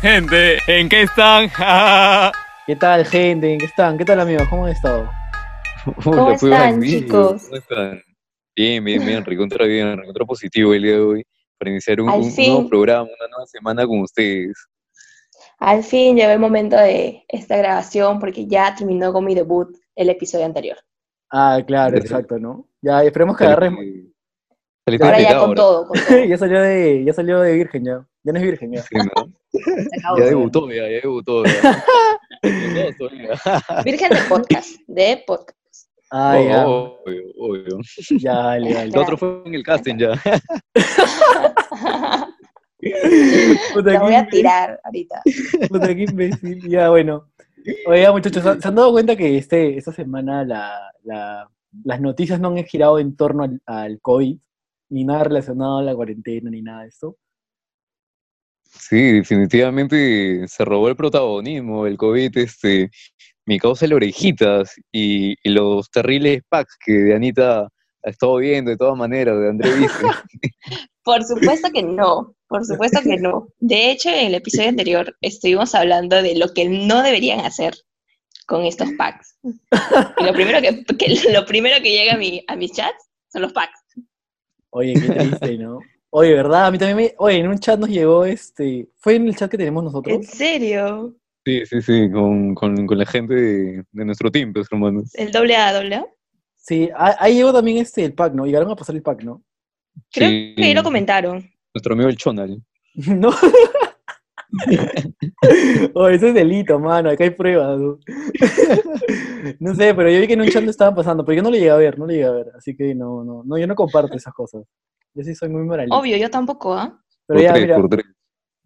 Gente, ¿en qué están? ¿Qué tal, gente? ¿En qué están? ¿Qué tal, amigos? ¿Cómo han estado? ¿Cómo Hola, están, chicos? ¿Cómo están? Bien, bien, bien, recontra bien, recontra positivo el día de hoy para iniciar un, nuevo programa, una nueva semana con ustedes. Al fin llegó el momento de esta grabación porque ya terminó con mi debut el episodio anterior. Ah, claro, exacto, ¿no? Ya, esperemos que agarre. Saliste- Ahora ya con ahora. todo, con todo. ya salió de, ya salió de virgen ya. Ya no es virgen ya. Ya debutó, ya, ya debutó. Ya. Virgen de podcast, de podcast. Ah, ya. Obvio, obvio. Ya, dale, dale. El otro fue en el casting ya. La voy a tirar ahorita. Puta, qué imbécil. Ya, bueno. Oiga, muchachos, ¿se se han dado cuenta que este, esta semana la, la- las noticias no han girado en torno al, al COVID? Ni nada relacionado a la cuarentena, ni nada de esto. Sí, definitivamente se robó el protagonismo el COVID, este, mi causa el orejitas y, y los terribles packs que Anita ha estado viendo de todas maneras, de André Vice. Por supuesto que no, por supuesto que no. De hecho, en el episodio anterior estuvimos hablando de lo que no deberían hacer con estos packs. Y lo primero que, que- lo primero que llega a, mi, a mis chats son los packs. Oye, qué triste, ¿no? Oye, ¿verdad? A mí también me... Oye, en un chat nos llegó este... ¿Fue en el chat que tenemos nosotros? ¿En serio? Sí, sí, sí, con, con, con la gente de, de nuestro team, pues, hermanos. ¿El doble A, doble A? Sí, ah- ahí llegó también este, el pack, ¿no? Llegaron a pasar el pack, ¿no? Creo Sí, que ahí lo comentaron. Nuestro amigo el Chonal. No. Oye, eso es delito, mano. Acá hay pruebas. ¿no? No sé, pero yo vi que en un chat lo estaban pasando, pero yo no lo llegué a ver, no lo llegué a ver. Así que no, no, no, yo no comparto esas cosas. Yo sí soy muy moralista. Obvio, yo tampoco, ¿ah? Pero ya, tres, mira,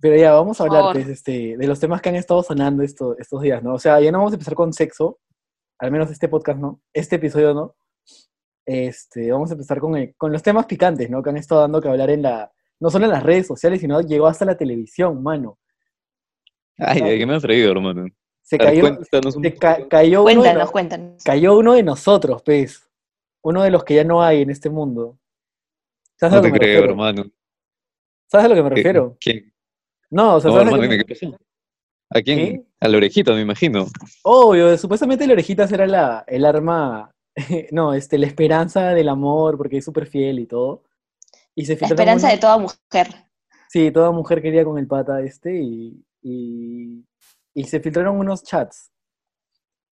pero ya, vamos a hablar pues, este, de los temas que han estado sonando esto- estos días, ¿no? O sea, ya no vamos a empezar con sexo, al menos este podcast, ¿no? Este episodio, ¿no? Este, vamos a empezar con, el- con los temas picantes, ¿no? Que han estado dando que hablar en la, no solo en las redes sociales, sino llegó hasta la televisión, mano. Ay, ¿de qué me has traído, hermano? Se A ver, cayó, cuéntanos se ca- cayó, uno de Cuéntanos, nos- cuéntanos. cayó uno de nosotros, pues. Uno de los que ya no hay en este mundo. ¿Sabes a No lo que te me creo, refiero? hermano. ¿Sabes a lo que me ¿Qué- refiero? ¿Quién? No, o sea, No, ¿sabes a hermano, me-. ¿A quién? ¿Qué? A la orejita, me imagino. Obvio, supuestamente la orejitas era la, el arma, no, este, la esperanza del amor, porque es súper fiel y todo. Y se La esperanza de toda mujer. Sí, toda mujer quería con el pata este y, y, y se filtraron unos chats.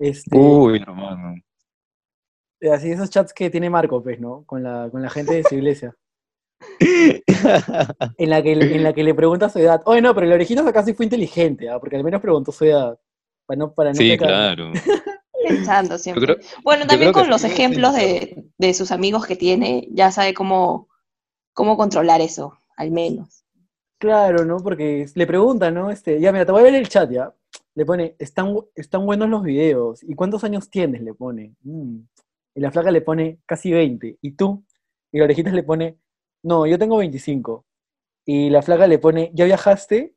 Este, Uy, hermano. así esos chats que tiene Marco, pues, ¿no? Con la, con la gente de su iglesia. En la que, le- en la que le pregunta su edad. Oye, no, pero el orejitas acá sí fue inteligente, ¿ah? Porque al menos preguntó su edad. Para no, para no Sí, pecar. claro. Pensando siempre. creo, Bueno, también con los ejemplos de, de sus amigos que tiene, ya sabe cómo, cómo controlar eso, al menos. Claro, ¿no? Porque le preguntan, ¿no? Este, ya, mira, te voy a ver el chat, ¿ya? Le pone, están, están buenos los videos. ¿Y cuántos años tienes? Le pone. "Mm". Y la flaca le pone casi 20. ¿Y tú? Y la orejitas le pone, no, yo tengo 25. Y la flaca le pone, ¿ya viajaste?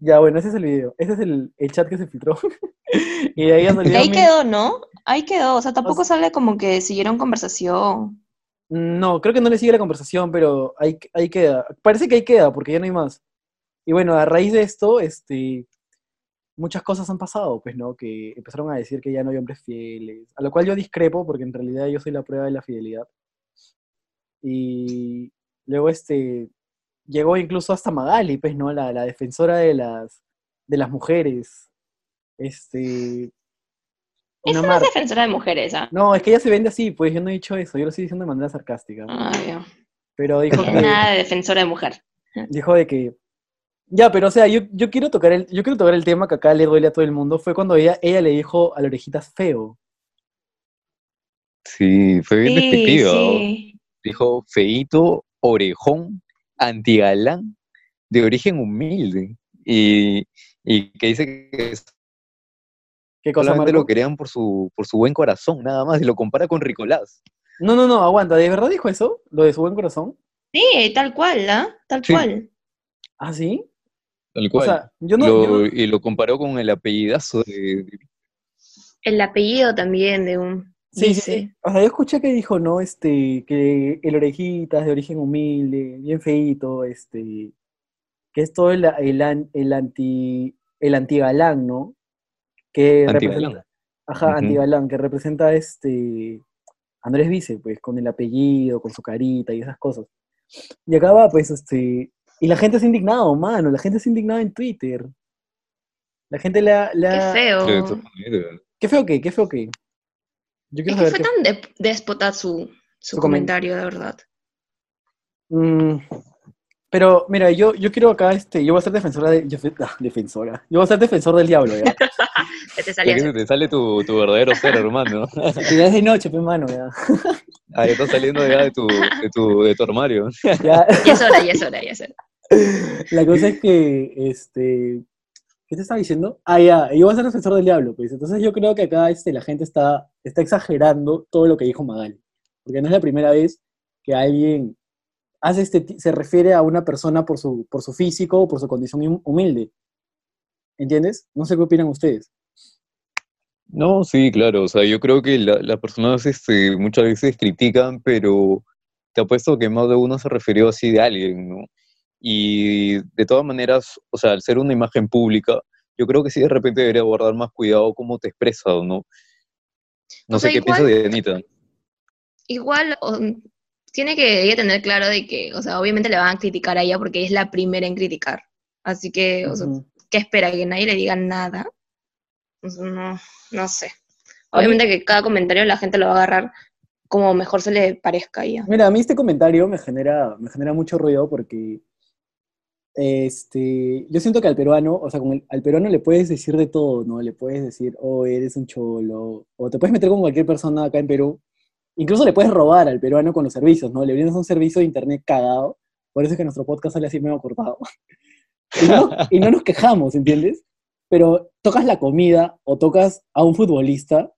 Ya, bueno, ese es el video. Ese es el, el chat que se filtró. y de ahí Y ahí mi- quedó, ¿no? Ahí quedó. O sea, tampoco O sale como que siguieron conversación. No, creo que no le sigue la conversación, pero ahí, ahí queda. Parece que ahí queda, porque ya no hay más. Y bueno, a raíz de esto, este, muchas cosas han pasado, pues, ¿no? Que empezaron a decir que ya no hay hombres fieles, a lo cual yo discrepo, porque en realidad yo soy la prueba de la fidelidad. Y luego, este, llegó incluso hasta Magali, pues, ¿no? La, la defensora de las, de las mujeres. Este, una Esa no es defensora de mujeres, ¿ah? No, es que ella se vende así, pues yo no he dicho eso, yo lo estoy diciendo de manera sarcástica. Ah, ya. Pero dijo que, nada de defensora de mujer. dijo de que, ya, pero o sea, yo, yo quiero tocar el, yo quiero tocar el tema que acá le duele a todo el mundo, fue cuando ella, ella le dijo a la orejitas feo. Sí, fue bien Sí, despectiva. sí. Dijo feíto, orejón, antigalán, de origen humilde. Y, y que dice que ¿Qué cosa, solamente Marco? lo querían por su, por su buen corazón, nada más. Y lo compara con Ricolás. No, no, no, aguanta, ¿de verdad dijo eso? ¿Lo de su buen corazón? Sí, tal cual, ¿ah? Tal Sí. cual. ¿Ah, sí? Tal O cual. sea, yo no, Lo- yo no- Y lo comparó con el apellidazo de, El apellido también de un. Sí, sí, dice. sí. O sea, yo escuché que dijo, no, este, que el orejitas de origen humilde, bien feíto, este, que es todo el, el, an- el anti el antigalán, ¿no? Que representa, ajá, Ujú. antigalán, que representa este Andrés Vice, pues, con el apellido, con su carita y esas cosas. Y acá va, pues, este, y la gente se ha indignado, mano, la gente se ha indignado en Twitter. La gente le ha, le Qué feo. ¿Qué feo que? ¿Qué feo que? Yo Es quiero que saber fue qué- tan de- déspota su, su, Su comen- comentario, de verdad. Mm, pero, mira, yo, yo quiero acá, este, yo voy a ser defensora de, yo, ah, defensora, yo voy a ser defensor del diablo, ya. Te sale tu, tu verdadero ser, hermano. Ya es de noche, pues, mano, ya. Ah, ya estás saliendo ya de tu, de tu, de tu armario. Ya, Ya es hora, ya es hora, ya es hora. La cosa es que, este, ¿qué te estaba diciendo? Ah, ya, yo voy a ser defensor del diablo, pues. Entonces yo creo que acá este, la gente está, está exagerando todo lo que dijo Magali. Porque no es la primera vez que alguien hace este, se refiere a una persona por su, por su físico o por su condición hum- humilde. ¿Entiendes? No sé qué opinan ustedes. No, sí, claro. O sea, yo creo que la- las personas este, muchas veces critican, pero te apuesto que más de uno se refirió así de alguien, ¿no? Y de todas maneras, o sea, al ser una imagen pública, yo creo que sí de repente debería guardar más cuidado cómo te expresas, ¿no? No O sé sea, qué igual- piensas de Anita. Igual tiene que ella tener claro de que, o sea, obviamente le van a criticar a ella porque ella es la primera en criticar. Así que, o sea. ¿qué espera? ¿Que nadie le diga nada? O sea, no, no sé. Obviamente que cada comentario la gente lo va a agarrar como mejor se le parezca a ella. Mira, a mí este comentario me genera, me genera mucho ruido porque este, yo siento que al peruano, o sea, con el- al peruano le puedes decir de todo, ¿no? Le puedes decir, oh, eres un cholo, o te puedes meter con cualquier persona acá en Perú. Incluso le puedes robar al peruano con los servicios, ¿no? Le brindas un servicio de internet cagado, por eso es que nuestro podcast sale así medio cortado. Y no, y no nos quejamos, ¿entiendes? Pero tocas la comida o tocas a un futbolista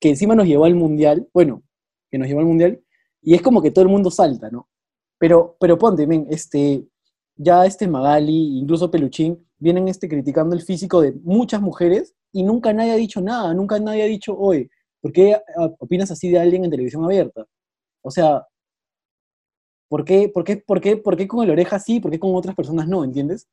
que encima nos llevó al mundial, bueno, que nos llevó al mundial, y es como que todo el mundo salta, ¿no? Pero, pero ponte, men, este, ya este Magali, incluso Peluchín, vienen este, criticando el físico de muchas mujeres y nunca nadie ha dicho nada, nunca nadie ha dicho, oye, ¿por qué ah, opinas así de alguien en televisión abierta? O sea, ¿por qué, por qué, por qué, por qué con el oreja sí, por qué con otras personas no, ¿entiendes?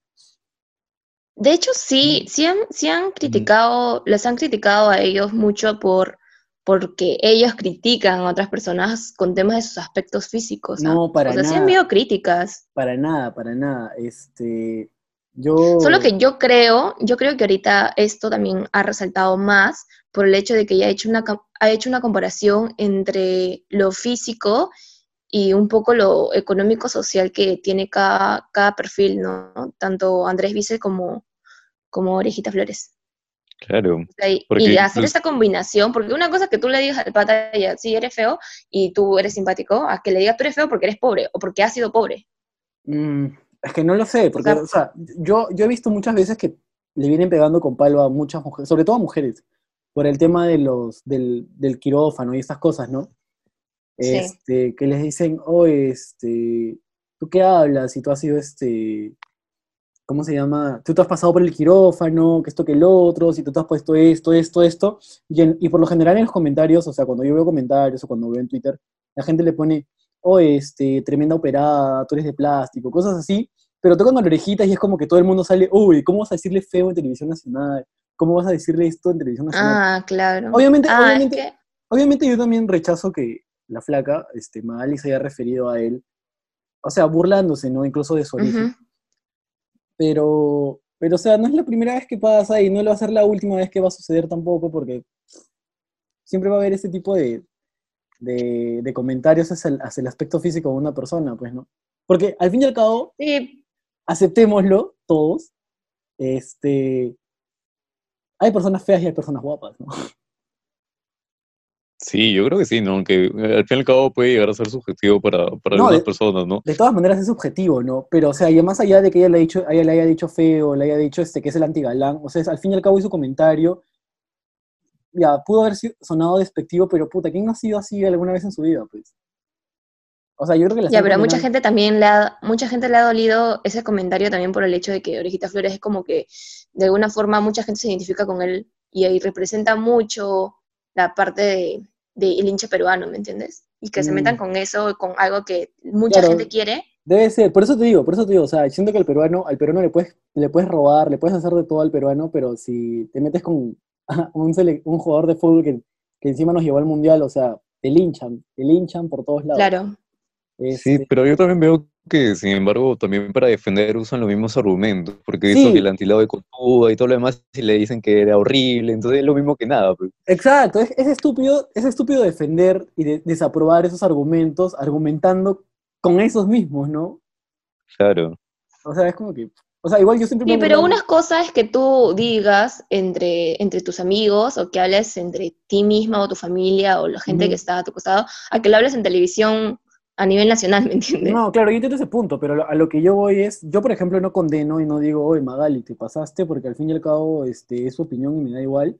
De hecho, sí, sí han, sí han criticado, les han criticado a ellos mucho por porque ellos critican a otras personas con temas de sus aspectos físicos. ¿ah? No, para o sea, sí han nada. habido críticas. Para nada, para nada. Este, yo... Solo que yo creo, yo creo que ahorita esto también ha resaltado más por el hecho de que ella ha hecho una, ha hecho una comparación entre lo físico y un poco lo económico-social que tiene cada, cada perfil, ¿no? Tanto Andrés Vice como, como Orejita Flores. Claro. O sea, y, hacer incluso- esta combinación, porque una cosa es que tú le digas al pata, ya, sí, eres feo y tú eres simpático, a que le digas tú eres feo porque eres pobre o porque has sido pobre. Mm, es que no lo sé, porque, sea- o sea, yo, yo he visto muchas veces que le vienen pegando con palo a muchas mujeres, sobre todo a mujeres, por el tema de los, del, del quirófano y estas cosas, ¿no? Sí. Este, que les dicen, oh, este, ¿tú qué hablas? Y tú has sido, este, ¿cómo se llama? Tú te has pasado por el quirófano, que esto, que el otro, si tú te has puesto esto, esto, esto. Y, en- y por lo general en los comentarios, o sea, cuando yo veo comentarios o cuando veo en Twitter, la gente le pone, oh, este, tremenda operada, tú eres de plástico, cosas así, pero tocan con orejitas y es como que todo el mundo sale, uy, ¿cómo vas a decirle feo en televisión nacional? ¿Cómo vas a decirle esto en televisión nacional? Ah, claro. Obviamente- Ah, es obviamente- que- Obviamente yo también rechazo que la flaca, este, Magali se haya referido a él, o sea, burlándose, ¿no? Incluso de su origen. Ujú. Pero, pero, o sea, no es la primera vez que pasa y no lo va a ser la última vez que va a suceder tampoco, porque siempre va a haber ese tipo de, de, de comentarios hacia el, hacia el aspecto físico de una persona, pues, ¿no? Porque al fin y al cabo, Sí, aceptémoslo todos, este, hay personas feas y hay personas guapas, ¿no? Sí, yo creo que sí, ¿no? Aunque eh, al fin y al cabo puede llegar a ser subjetivo para, para No, algunas de- personas, ¿no? De todas maneras es subjetivo, ¿no? Pero, o sea, y más allá de que ella le, ha dicho, ella le haya dicho feo, le haya dicho este, que es el antigalán, o sea, es- al fin y al cabo hizo comentario, ya, pudo haber sido- sonado despectivo, pero puta, ¿quién no ha sido así alguna vez en su vida, pues? O sea, yo creo que la ya, pero a mucha gente también le ha, mucha gente le ha dolido ese comentario también por el hecho de que Orejita Flores es como que de alguna forma mucha gente se identifica con él y ahí representa mucho la parte de, del hincha peruano, ¿me entiendes? Y que se Mm. metan con eso, con algo que mucha Claro. gente quiere, Debe ser, por eso te digo, por eso te digo, o sea, siento que al peruano, al peruano le puedes, le puedes robar, le puedes hacer de todo al peruano, pero si te metes con un, sele- un jugador de fútbol que, que encima nos llevó al mundial, o sea, te linchan, te linchan por todos lados. Claro. Es- Sí, pero yo también veo que, sin embargo, también para defender usan los mismos argumentos, porque Sí. visto que el antilado de Cotuda y todo lo demás, y le dicen que era horrible, entonces es lo mismo que nada. pues. Exacto, es, es estúpido, es estúpido defender y de- desaprobar esos argumentos argumentando con esos mismos, ¿no? Claro. O sea, es como que, o sea, igual yo siempre Sí, me pero una cosa es que tú digas entre, entre tus amigos o que hables entre ti misma o tu familia o la gente que está a tu costado, a que lo hables en televisión a nivel nacional, ¿me entiendes? No, claro, yo entiendo ese punto, pero a lo- que yo voy es, yo por ejemplo no condeno y no digo, oye Magali, te pasaste, porque al fin y al cabo este, es su opinión y me da igual.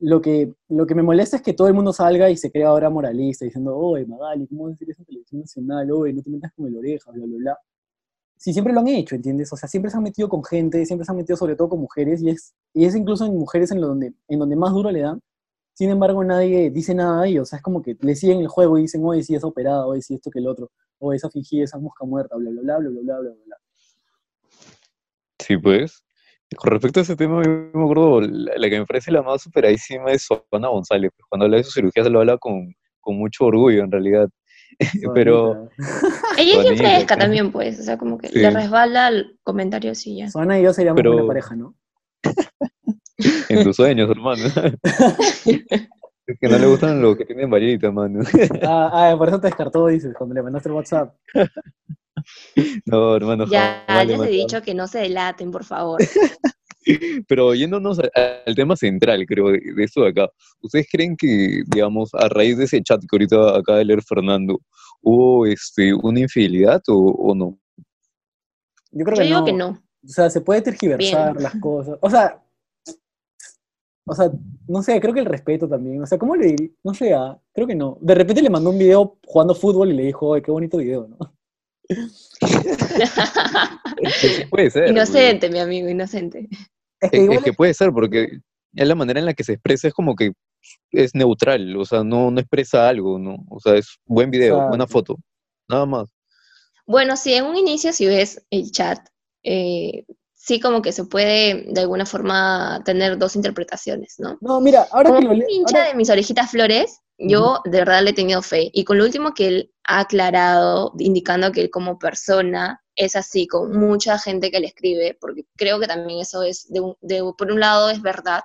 Lo que, lo que me molesta es que todo el mundo salga y se crea ahora moralista, diciendo, oye Magali, ¿cómo decir eso en televisión nacional? Oye, no te metas con el oreja, bla, bla, bla. Sí, siempre lo han hecho, ¿entiendes? O sea, siempre se han metido con gente, siempre se han metido sobre todo con mujeres, y es, y es incluso en mujeres en, lo donde, en donde más duro le dan. Sin embargo, nadie dice nada a ellos. O sea, es como que le siguen el juego y dicen, oye, si sí es operada, oye, si sí esto que el otro, oye, esa fingida, esa mosca muerta, bla, bla, bla, bla, bla, bla, bla. Sí, pues. Con respecto a ese tema, yo me acuerdo, la, que me parece la más superadísima es Juana González. Pues, cuando habla de sus cirugías, lo habla con, con mucho orgullo, en realidad. pero ella es bien fresca también pues o sea como que le resbala el comentario sí ya Suana y yo seríamos pero... una pareja no en tus sueños, hermano. es que no le gustan los que tienen varita, mano. Ah, ah, por eso te descartó, dices, cuando le mandaste el WhatsApp. No, hermano. Ya, jamás le les he dicho que no se delaten, por favor. Pero yéndonos al tema central, creo, de, de esto de acá. ¿Ustedes creen que, digamos, a raíz de ese chat que ahorita acaba de leer Fernando, hubo este, una infidelidad o, o no? Yo creo Yo que digo no. que no. O sea, se puede tergiversar Bien. las cosas. O sea, o sea, no sé, creo que el respeto también. O sea, ¿cómo le diría? No sé, ah, creo que no. De repente le mandó un video jugando fútbol y le dijo, oye, qué bonito video, ¿no? Sí, puede ser. inocente, mi amigo, inocente. Es que Es, igual es que puede ser, porque es la manera en la que se expresa es como que es neutral, o sea, no, no expresa algo, ¿no? O sea, es buen video, buena foto, nada más. Bueno, sí, en un inicio, si ves el chat, eh, sí como que se puede de alguna forma tener dos interpretaciones, ¿no? No, mira, ahora Como que lo un le- hincha ahora- de mis orejitas flores, yo de verdad le he tenido fe. Y con lo último que él ha aclarado, indicando que él como persona es así, con mucha gente que le escribe, porque creo que también eso es, de un- de- por un lado es verdad,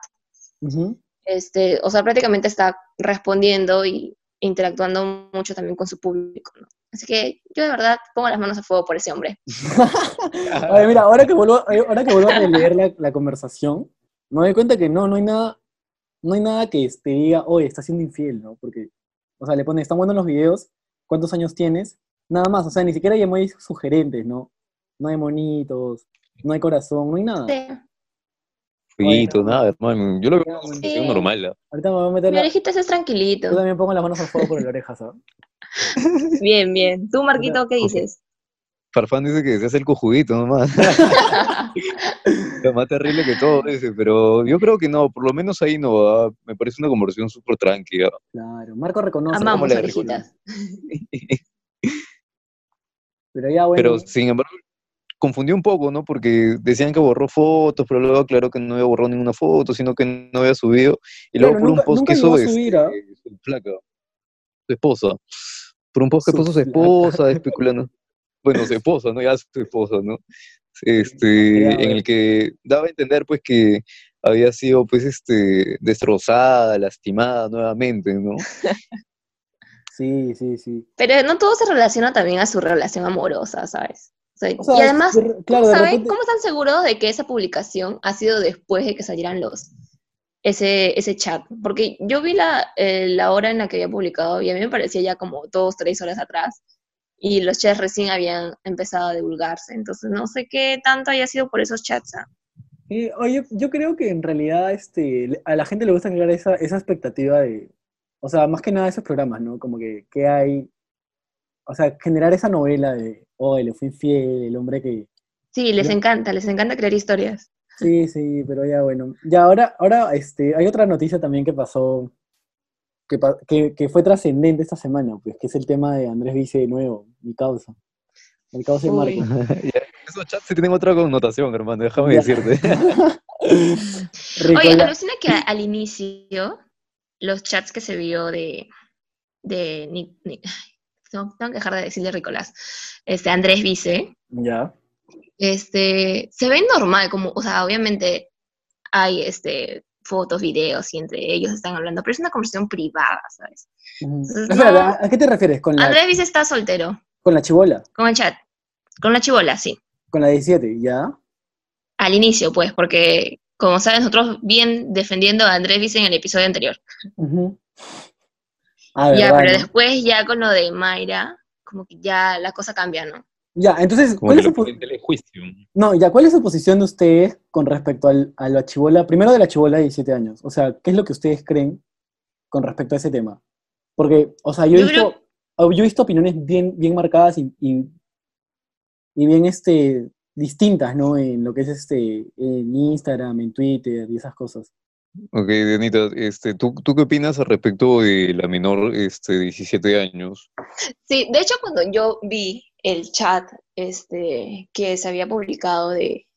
este, o sea, prácticamente está respondiendo y interactuando mucho también con su público, ¿no? Así que yo de verdad pongo las manos a fuego por ese hombre. Oye, mira, ahora que vuelvo, ahora que vuelvo a releer la, la conversación, me doy cuenta que no, no hay nada, no hay nada que te diga, oye, está siendo infiel, ¿no? Porque, o sea, le pone, están buenos los videos, ¿cuántos años tienes? Nada más, o sea, ni siquiera hay emojis sugerentes, ¿no? No hay monitos, no hay corazón, no hay nada. Sí. Fueguito, Bueno. nada, hermano. Yo lo veo como Sí. normal. ¿ah? Ahorita me voy a meter Mi la... orejita es tranquilito. Yo también pongo las manos al fuego por la oreja, ¿sabes? Bien, bien. Tú, Marquito, ¿qué dices? Farfán dice que se hace el cojudito nomás. Lo más terrible que todo ese, pero yo creo que no, por lo menos ahí no va. Me parece una conversación súper tranquila. Claro, Marco reconoce, Amamos orejitas. pero ya bueno. Pero sin embargo, confundió un poco, ¿no? Porque decían que borró fotos, pero luego aclaró que no había borrado ninguna foto, sino que no había subido. Y luego Claro, por nunca- un post que hizo a subir, este, ¿ah? su flaca, su esposa. Por un post que puso su esposa, especulando. Bueno, su esposa, ¿no? Ya su esposa, ¿no? Este, en el que daba a entender, pues, que había sido, pues, este, destrozada, lastimada nuevamente, ¿no? Sí, sí, sí. Pero no todo se relaciona también a su relación amorosa, ¿sabes? O sea, O sea, y además, claro, ¿cómo, de saben- repente- cómo están seguros de que esa publicación ha sido después de que salieran los ese, ese chat? Porque yo vi la, eh, la hora en la que había publicado y a mí me parecía ya como dos, tres horas atrás y los chats recién habían empezado a divulgarse. Entonces no sé qué tanto haya sido por esos chats. Sí, oye, yo creo que en realidad este, a la gente le gusta crear esa, esa expectativa de, o sea, más que nada esos programas, ¿no? Como que, ¿qué hay? O sea, generar esa novela de, oh, le fue infiel, el hombre que... Sí, les Ya. encanta, les encanta crear historias. Sí, sí, pero ya bueno. Ya ahora, ahora este, hay otra noticia también que pasó, que, que, que fue trascendente esta semana, pues, que es el tema de Andrés Vice de nuevo, mi causa. El causa y Uy. Marco. Esos chats sí tienen otra connotación, hermano, déjame Ya. decirte. Oye, alucina que al inicio, los chats que se vio de, de tengo, tengo que dejar de decirle Ricolás, este, Andrés Vice, Ya. este, se ven normal, como, o sea, obviamente hay este, fotos, videos y entre ellos están hablando, pero es una conversación privada, ¿sabes? No. ¿a- ¿a qué te refieres? ¿Con la, Andrés Vice está soltero, con la chibola? con el chat, con la chivola, sí. Con la 17, ¿ya? Al inicio, pues, porque, como saben, nosotros bien defendiendo a Andrés Vice en el episodio anterior. Ujú. Ah, Ya, ¿verdad, pero no? después ya con lo de Mayra, como que ya la cosa cambia, ¿no? Ya, entonces, Como ¿cuál es, su telejuicio. no, ya, ¿cuál es su posición de ustedes con respecto al- a la chibola? Primero de la chibola de 17 años. O sea, ¿qué es lo que ustedes creen con respecto a ese tema? Porque, o sea, yo he visto, oh, yo he visto opiniones bien, bien marcadas y, y, y bien este, distintas, ¿no? En lo que es este, en Instagram, en Twitter y esas cosas. Ok, Dianita, este, ¿tú, ¿tú qué opinas al respecto de la menor este, de 17 años? Sí, de hecho cuando yo vi el chat este, que se había publicado de,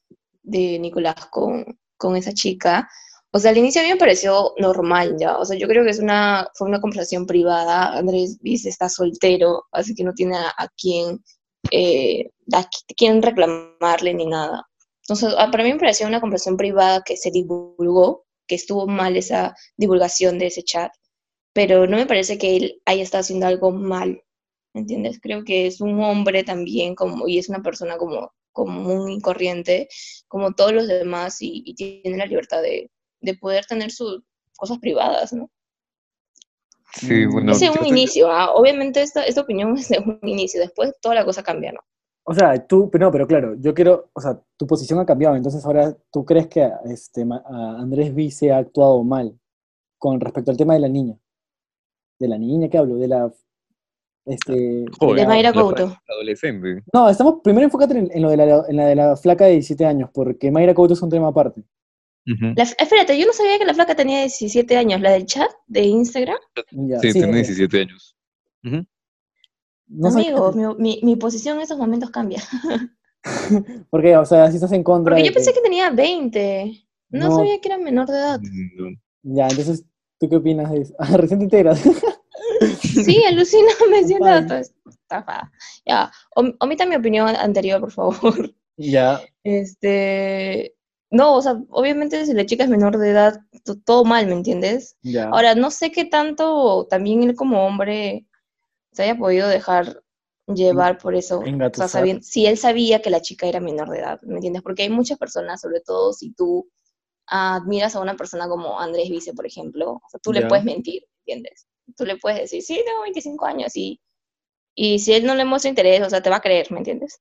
de Nicolás con, con esa chica, o sea, al inicio a mí me pareció normal ya, o sea, yo creo que es una, fue una conversación privada, Andrés dice está soltero, así que no tiene a, quién, eh, a qui- quién reclamarle ni nada. Entonces, para mí me pareció una conversación privada que se divulgó, que estuvo mal esa divulgación de ese chat, pero no me parece que él haya estado haciendo algo mal. ¿me entiendes? Creo que es un hombre también como, y es una persona como común y corriente, como todos los demás, y, y tiene la libertad de, de poder tener sus cosas privadas, ¿no? Sí, bueno, Ese es un inicio, ¿ah? obviamente esta, esta opinión es un inicio, después toda la cosa cambia, ¿no? O sea, tú, pero no, pero claro, yo quiero, o sea, tu posición ha cambiado, entonces ahora tú crees que este, Ma- a Andrés Vice ha actuado mal con respecto al tema de la niña. De la niña que hablo, de la... Este, de Joven, De Mayra Couto. Adolescente. No, estamos, primero enfócate en, en lo de la, en la de la flaca de 17 años, porque Mayra Couto es un tema aparte. Ujú. La- espérate, yo no sabía que la flaca tenía 17 años, la del chat de Instagram. Ya, Sí, tiene eh, 17 años. Ujú. No Amigo, mi, mi, mi posición en esos momentos cambia. Porque, o sea, si estás en contra Porque yo pensé que tenía 20. No, No. sabía que era menor de edad. Ya, entonces, ¿tú qué opinas de eso? Ah, recién te integras. Sí, alucina, me siento estafada. Ya, om- omita mi opinión anterior, por favor. ya, Este, no, o sea, obviamente si la chica es menor de edad, to- todo mal, ¿me entiendes? ya. Ahora, no sé qué tanto también él como hombre se haya podido dejar llevar por eso. O sea, Engatusar. sabien- si él sabía que la chica era menor de edad, ¿me entiendes? Porque hay muchas personas, sobre todo si tú admiras a una persona como Andrés Vice, por ejemplo, o sea, tú le puedes mentir, ¿me entiendes? Tú le puedes decir, sí, tengo 25 años y, y si él no le muestra interés, o sea, te va a creer, ¿me entiendes?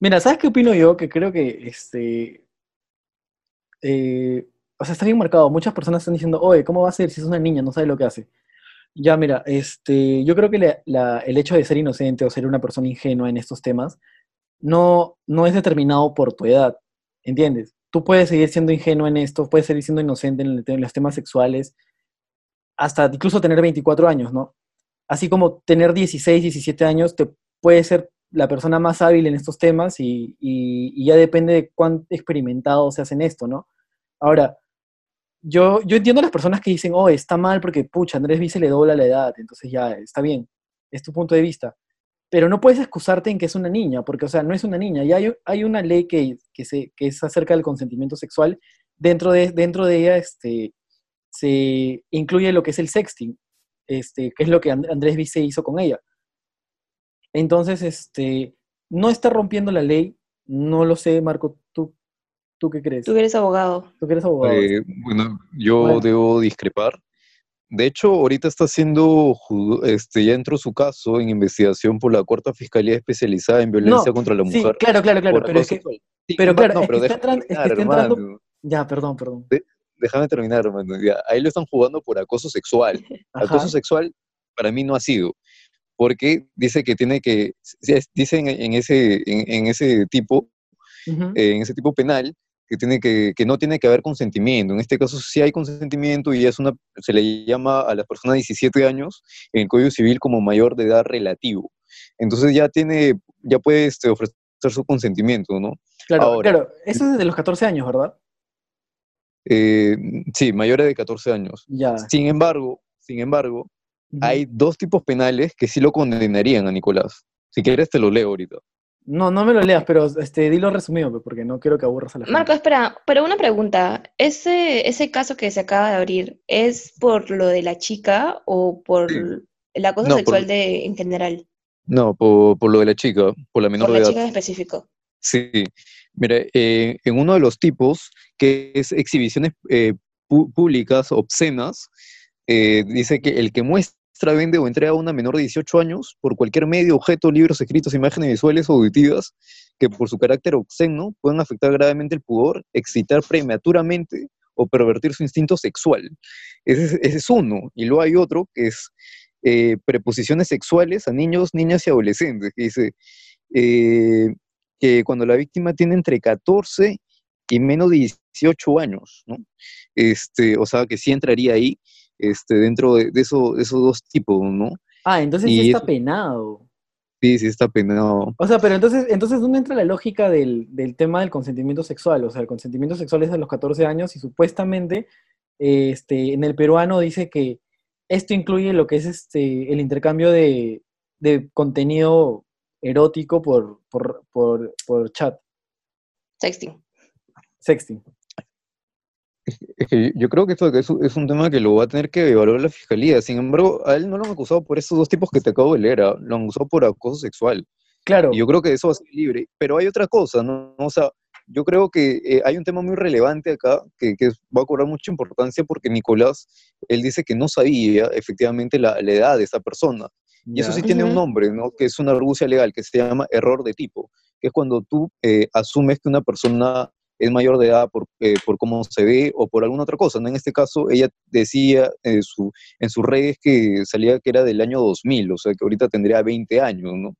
Mira, ¿sabes qué opino yo? Que creo que este. eh, o sea, está bien marcado. Muchas personas están diciendo, oye, ¿cómo va a ser si es una niña? No sabe lo que hace. Ya, mira, este, yo creo que el hecho de ser inocente o ser una persona ingenua en estos temas no, no es determinado por tu edad, ¿entiendes? Tú puedes seguir siendo ingenuo en esto, puedes seguir siendo inocente en, los temas sexuales, hasta incluso tener 24 años, ¿no? Así como tener 16, 17 años, te puede ser la persona más hábil en estos temas y, y- y ya depende de cuán experimentado seas en esto, ¿no? Ahora, yo, yo entiendo a las personas que dicen, oh, está mal porque, pucha, Andrés Vice le dobla la edad, entonces ya, está bien, es tu punto de vista. Pero no puedes excusarte en que es una niña, porque, o sea, no es una niña. Ya hay, una ley que, que, se, que es acerca del consentimiento sexual. Dentro de, dentro de ella este, se incluye lo que es el sexting, este, que es lo que And- Andrés Vice hizo con ella. Entonces, este, no está rompiendo la ley, no lo sé, Marco, ¿tú, qué crees? Tú que eres abogado. Tú que eres abogado. Eh, bueno, yo Bueno. debo discrepar. De hecho, ahorita está siendo, este, ya entró su caso en investigación por la Cuarta Fiscalía Especializada en Violencia No, contra la sí, Mujer. claro, claro, claro, por pero es que. Sí, pero claro, no, es que pero está déjame entran- es que terminar, está entrando- hermano. ya, perdón, perdón. Déjame terminar, hermano. Ya, ahí lo están jugando por acoso sexual. Ajá, Acoso sexual para mí no ha sido, porque dice que tiene que, dicen en ese, en, en ese tipo, ujú, en ese tipo penal, que tiene que, que no tiene que haber consentimiento. En este caso sí hay consentimiento y es una, se le llama a la persona de 17 años en el Código Civil como mayor de edad relativo. Entonces ya tiene, ya puede este, ofrecer su consentimiento, ¿no? Claro, Ahora. claro. Eso es desde los 14 años, ¿verdad? Eh, sí, mayores de 14 años. Ya. Sin embargo, sin embargo, hay dos tipos penales que sí lo condenarían a Nicolás. Si quieres te lo leo ahorita. No, no me lo leas, pero este, dilo resumido, pues, porque no quiero que aburras a la gente. Marco, espera, pero una pregunta. ¿Ese, ese caso que se acaba de abrir es por lo de la chica o por el acoso No, sexual por- de, en general? No, por, por lo de la chica, por la menor Por de la edad. chica en específico. Sí, mira, eh, en uno de los tipos, que es exhibiciones eh, públicas obscenas, eh, dice que el que muestra, vende o entrega a una menor de 18 años por cualquier medio, objeto, libros, escritos, imágenes visuales o auditivas que por su carácter obsceno puedan afectar gravemente el pudor, excitar prematuramente o pervertir su instinto sexual. Ese es, uno. Y luego hay otro que es eh, preposiciones sexuales a niños, niñas y adolescentes, que dice eh, que cuando la víctima tiene entre 14 y menos de 18 años. Este, o sea, que sí entraría ahí este, dentro de, de eso- de esos dos tipos, ¿no? Ah, entonces Y sí está eso- penado. Sí, sí está penado. O sea, pero entonces, entonces ¿dónde entra la lógica del, del tema del consentimiento sexual? O sea, el consentimiento sexual es a los 14 años y supuestamente este, en el peruano dice que esto incluye lo que es este, el intercambio de, de contenido erótico por, por, por, por chat, Sexting. sexting. Es que yo creo que esto es, un- tema que lo va a tener que evaluar la fiscalía. Sin embargo, a él no lo han acusado por estos dos tipos que te acabo de leer, ah, lo han acusado por acoso sexual. Claro, Y yo creo que eso va a ser libre. Pero hay otra cosa, ¿no? O sea, yo creo que eh, hay un tema muy relevante acá que, que va a cobrar mucha importancia porque Nicolás, él dice que no sabía efectivamente la, la edad de esa persona. Y eso ya. sí tiene un nombre, ¿no? Que es una argucia legal, que se llama error de tipo, que es cuando tú eh, asumes que una persona es mayor de edad por, eh, por cómo se ve o por alguna otra cosa, ¿no? En este caso, ella decía en, su, en sus redes que salía que era del año 2000, o sea, que ahorita tendría 20 años, ¿no?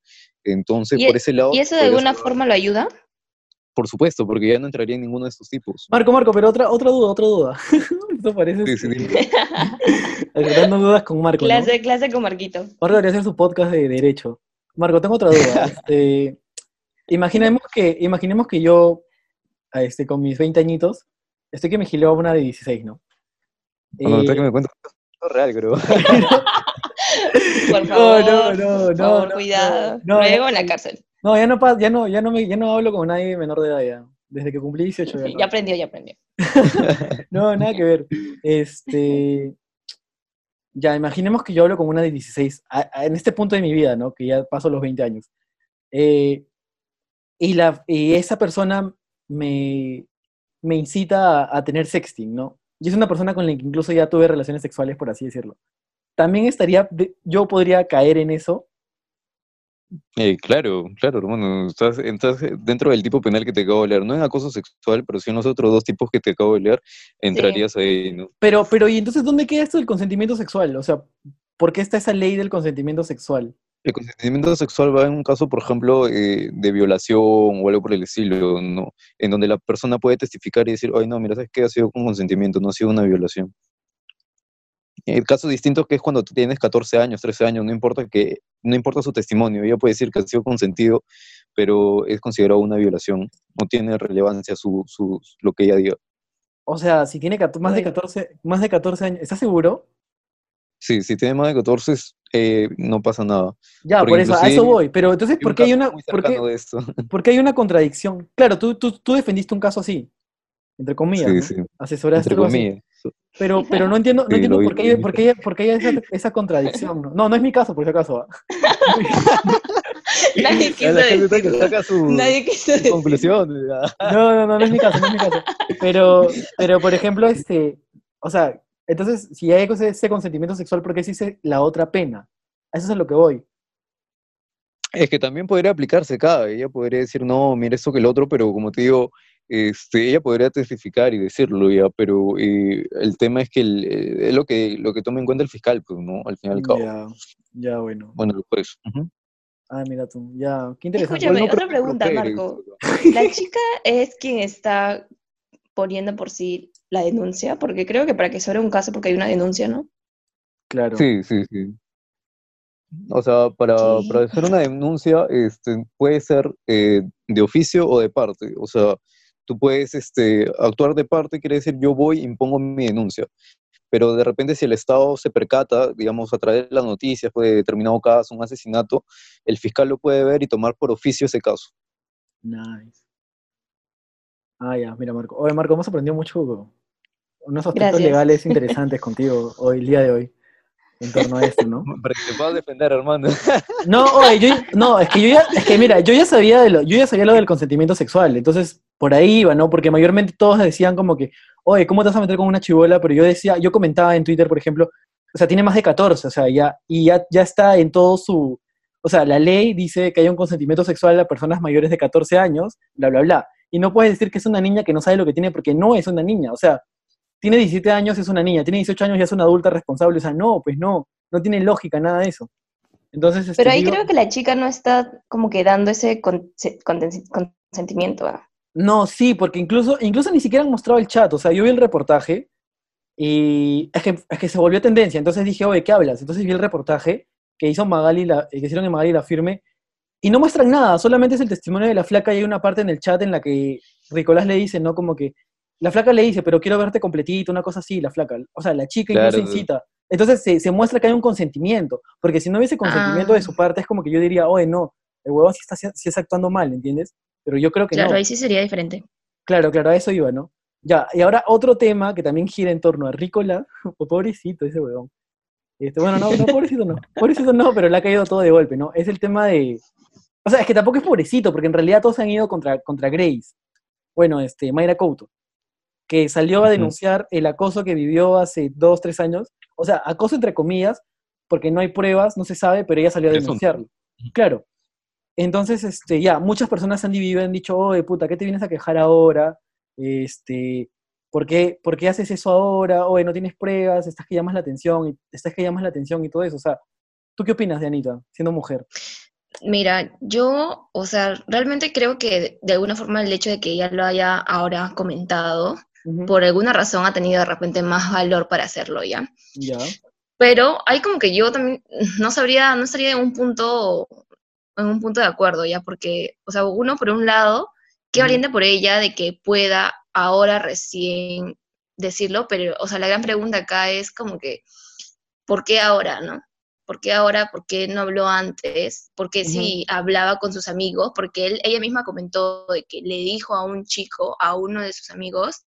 Entonces, ¿Y por ese lado... ¿Y eso de podría alguna ser- forma lo ayuda? Por supuesto, porque ya no entraría en ninguno de estos tipos. Marco, Marco, pero otra, otra duda, otra duda. Esto parece Sí, sí, dudas con Marco, ¿no? Clase, clase con Marquito. Marco debería hacer su podcast de derecho. Marco, tengo otra duda. Este, imaginemos, que, imaginemos que yo, este, con mis 20 añitos, estoy que me gileo a una de 16, ¿no? Cuando Eh, que me cuentas es real, creo. Por favor, no, no, por no, favor, no, cuidado. no, no, Luego en la cárcel. no, ya no, ya no, ya no, me, ya no hablo con nadie menor de edad ya. Desde que cumplí 18 ya. no. Ya aprendió, ya aprendió. No, nada que ver. Este, ya, imaginemos que yo hablo con una de 16, a- a- en este punto de mi vida, ¿no? Que ya paso los 20 años. Eh, y, la, y esa persona me, me incita a, a tener sexting, ¿no? Y es una persona con la que incluso ya tuve relaciones sexuales, por así decirlo. También estaría, yo podría caer en eso. Eh, claro, claro, hermano. Estás, estás dentro del tipo penal que te acabo de leer. No en acoso sexual, pero sí en los otros dos tipos que te acabo de leer, entrarías ahí, ¿no? Pero, pero, ¿y entonces dónde queda esto del consentimiento sexual? O sea, ¿por qué está esa ley del consentimiento sexual? El consentimiento sexual va en un caso, por ejemplo, eh, de violación o algo por el estilo, ¿no? En donde la persona puede testificar y decir, ay, no, mira, ¿sabes qué? Ha sido con consentimiento, no ha sido una violación. El caso distinto que es cuando tú tienes 14 años, 13 años, no importa que no importa su testimonio, ella puede decir que ha sido consentido, pero es considerado una violación, no tiene relevancia su, su, lo que ella diga. O sea, si tiene más de Bueno. 14, más de 14 años, ¿estás seguro? Sí, si tiene más de 14, eh, no pasa nada. Ya, Porque por eso, a eso voy. Pero entonces, ¿por qué hay una, por qué, por hay una contradicción? Claro, tú, tú, tú defendiste un caso así, entre comillas, Sí, ¿no? sí, Asesoraste entre así. comillas. Pero, pero no entiendo, no Sí, entiendo por qué hay, por qué hay- por qué hay esa, esa contradicción. ¿no? no, no es mi caso, por si acaso. ¿ah? Nadie quiso gente saca- su, Nadie quiso su decirlo. conclusión. No, no, no, no es mi caso, no es mi caso. Pero, pero por ejemplo, este, o sea, entonces, si hay ese, ese consentimiento sexual, ¿por qué se dice la otra pena? A eso es a lo que voy. Es que también podría aplicarse acá, ella podría decir, no, mira esto que el otro, pero como te digo, este, ella podría testificar y decirlo ya, pero eh, el tema es que el- eh, es lo que lo que toma en cuenta el fiscal, pues, ¿no? Al fin y al cabo. Ya, ya, bueno. Bueno, el juez. Ujú. Ah, mira tú, ya, qué interesante. Escúchame, no otra pregunta, Marco. ¿La chica es quien está poniendo por sí la denuncia? Porque creo que para que se abra un caso, porque hay una denuncia, ¿no? Claro. Sí, sí, sí. O sea, para, Ok. para hacer una denuncia este, puede ser eh, de oficio o de parte. O sea, tú puedes este, actuar de parte, quiere decir yo voy y impongo mi denuncia. Pero de repente si el Estado se percata, digamos, a través de las noticias, fue determinado caso, un asesinato, el fiscal lo puede ver y tomar por oficio ese caso. Nice. Ah, ya, mira, Marco. Oye, Marco, hemos aprendido mucho unos aspectos Gracias. legales interesantes contigo hoy, el día de hoy, en torno a esto, ¿no? Para que te puedas defender, hermano. No, oye, yo, no, es que yo ya, es que mira, yo ya sabía de lo, yo ya sabía lo del consentimiento sexual, entonces por ahí iba, ¿no? Porque mayormente todos decían como que, oye, ¿cómo te vas a meter con una chivola? Pero yo decía, yo comentaba en Twitter, por ejemplo, o sea, tiene más de 14, o sea, ya, y ya, ya está en todo su, o sea, la ley dice que hay un consentimiento sexual a personas mayores de 14 años, bla, bla, bla. Y no puedes decir que es una niña que no sabe lo que tiene porque no es una niña, o sea, tiene 17 años, es una niña, tiene 18 años, ya es una adulta responsable, o sea, no, pues no, no tiene lógica nada de eso. Entonces, este, Pero ahí digo- creo que la chica no está como que dando ese consentimiento. No, sí, porque incluso, incluso ni siquiera han mostrado el chat. O sea, yo vi el reportaje y es que, es que se volvió tendencia. Entonces dije, oye, ¿qué hablas? Entonces vi el reportaje que hizo Magali, la, que hicieron en Magali la firme, y no muestran nada, solamente es el testimonio de la flaca y hay una parte en el chat en la que Ricolás le dice, ¿no? Como que la flaca le dice, pero quiero verte completito, una cosa así, la flaca. O sea, la chica incluso Claro. incita. Entonces se, se muestra que hay un consentimiento, porque si no hubiese consentimiento Ah. de su parte, es como que yo diría, oye, no, el huevón sí está, sí está actuando mal, ¿entiendes? Pero yo creo que Claro, no. ahí sí sería diferente. Claro, claro, a eso iba, ¿no? Ya, y ahora otro tema que también gira en torno a Rícola, pobrecito ese huevón. Este, bueno, no, no, pobrecito no, pobrecito no, pero le ha caído todo de golpe, ¿no? Es el tema de... O sea, es que tampoco es pobrecito, porque en realidad todos han ido contra, contra Grace. Bueno, este, Mayra Couto, que salió a denunciar el acoso que vivió hace dos, tres años. O sea, acoso entre comillas, porque no hay pruebas, no se sabe, pero ella salió a denunciarlo. Claro. Entonces, este, ya, muchas personas han dividido, han dicho, oye, puta, ¿qué te vienes a quejar ahora? Este, ¿por qué, por qué haces eso ahora? Oye, no tienes pruebas, estás que llamas la atención, y estás que llamas la atención y todo eso. O sea, ¿tú qué opinas de Anita, siendo mujer? Mira, yo, o sea, realmente creo que de alguna forma el hecho de que ella lo haya ahora comentado, por alguna razón ha tenido de repente más valor para hacerlo, ¿ya? Ya. Pero hay como que yo también no sabría, no estaría en un punto, en un punto de acuerdo, ¿ya? Porque, o sea, uno por un lado, qué valiente por ella de que pueda ahora recién decirlo, pero, o sea, la gran pregunta acá es como que, ¿por qué ahora, no? ¿Por qué ahora? ¿Por qué no habló antes? ¿Por qué si hablaba con sus amigos? Porque él, ella misma comentó de que le dijo a un chico, a uno de sus amigos,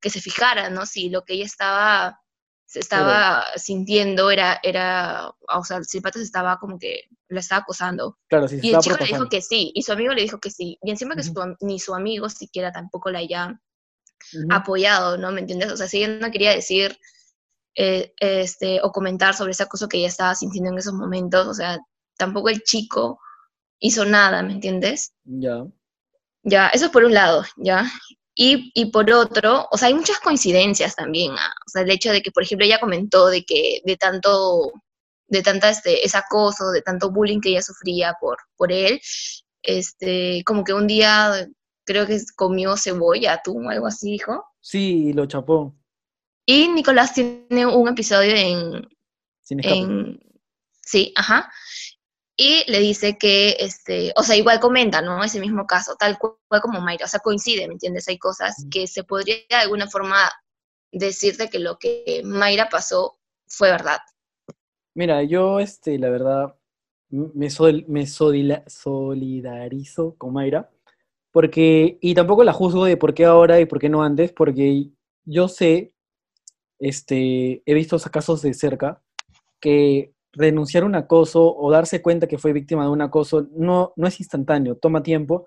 que se fijara, ¿no? Si lo que ella estaba, se estaba sintiendo era, era, o sea, si el pata se estaba como que la estaba acosando. Claro, sí, se Y el chico le dijo que sí, y su amigo le dijo que sí. Y encima que su ni su amigo siquiera tampoco la haya apoyado, ¿no? ¿Me entiendes? O sea, si ella no quería decir eh, este, o comentar sobre ese acoso que ella estaba sintiendo en esos momentos, o sea, tampoco el chico hizo nada, ¿me entiendes? Ya. Ya, eso por un lado, ¿ya? Y, y por otro, o sea, hay muchas coincidencias también, ¿ah? O sea, el hecho de que, por ejemplo, ella comentó de que de tanto, de tanta, este, ese acoso, de tanto bullying que ella sufría por, por él, este, como que un día creo que comió cebolla, o algo así, dijo. Sí, lo chapó. Y Nicolás tiene un episodio en, Sin escape. en sí, ajá. Y le dice que, este, o sea, igual comenta, ¿no? Ese mismo caso, tal cual como Mayra, o sea, coincide, ¿me entiendes? Hay cosas Mm. que se podría de alguna forma decirte que lo que Mayra pasó fue verdad. Mira, yo, este, la verdad, me, sol- me solidarizo con Mayra, porque, y tampoco la juzgo de por qué ahora y por qué no antes, porque yo sé, este, he visto casos de cerca, que renunciar a un acoso o darse cuenta que fue víctima de un acoso no, no es instantáneo, toma tiempo.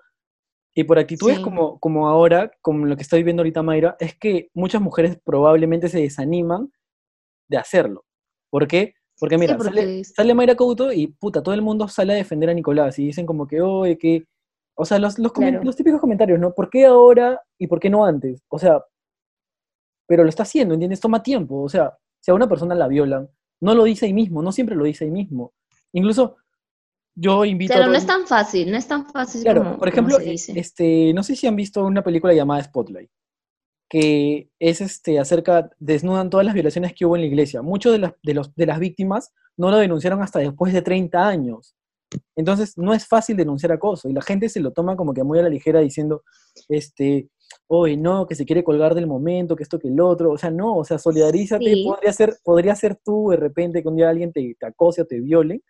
Y por actitudes Sí. como, como ahora, como lo que está viviendo ahorita Mayra, es que muchas mujeres probablemente se desaniman de hacerlo. ¿Por qué? Porque mira, porque sale, sale Mayra Couto y puta, todo el mundo sale a defender a Nicolás y dicen como que, oye, que... O sea, los, los, Claro. los típicos comentarios, ¿no? ¿Por qué ahora y por qué no antes? O sea, pero lo está haciendo, ¿entiendes? Toma tiempo. O sea, si a una persona la violan, no lo dice ahí mismo, no siempre lo dice ahí mismo. Incluso yo invito a todo no es tan fácil, no es tan fácil Claro, como, por como ejemplo, se dice. este, no sé si han visto una película llamada Spotlight. que es este, acerca, desnudan todas las violaciones que hubo en la iglesia. Muchos de las, de, los, de las víctimas no lo denunciaron hasta después de 30 años. Entonces, no es fácil denunciar acoso y la gente se lo toma como que muy a la ligera diciendo, este, oye, no, que se quiere colgar del momento, que esto, que el otro. O sea, no, o sea, solidarízate. Sí. Podría, ser, podría ser tú de repente que un día alguien te, te acose o te viole.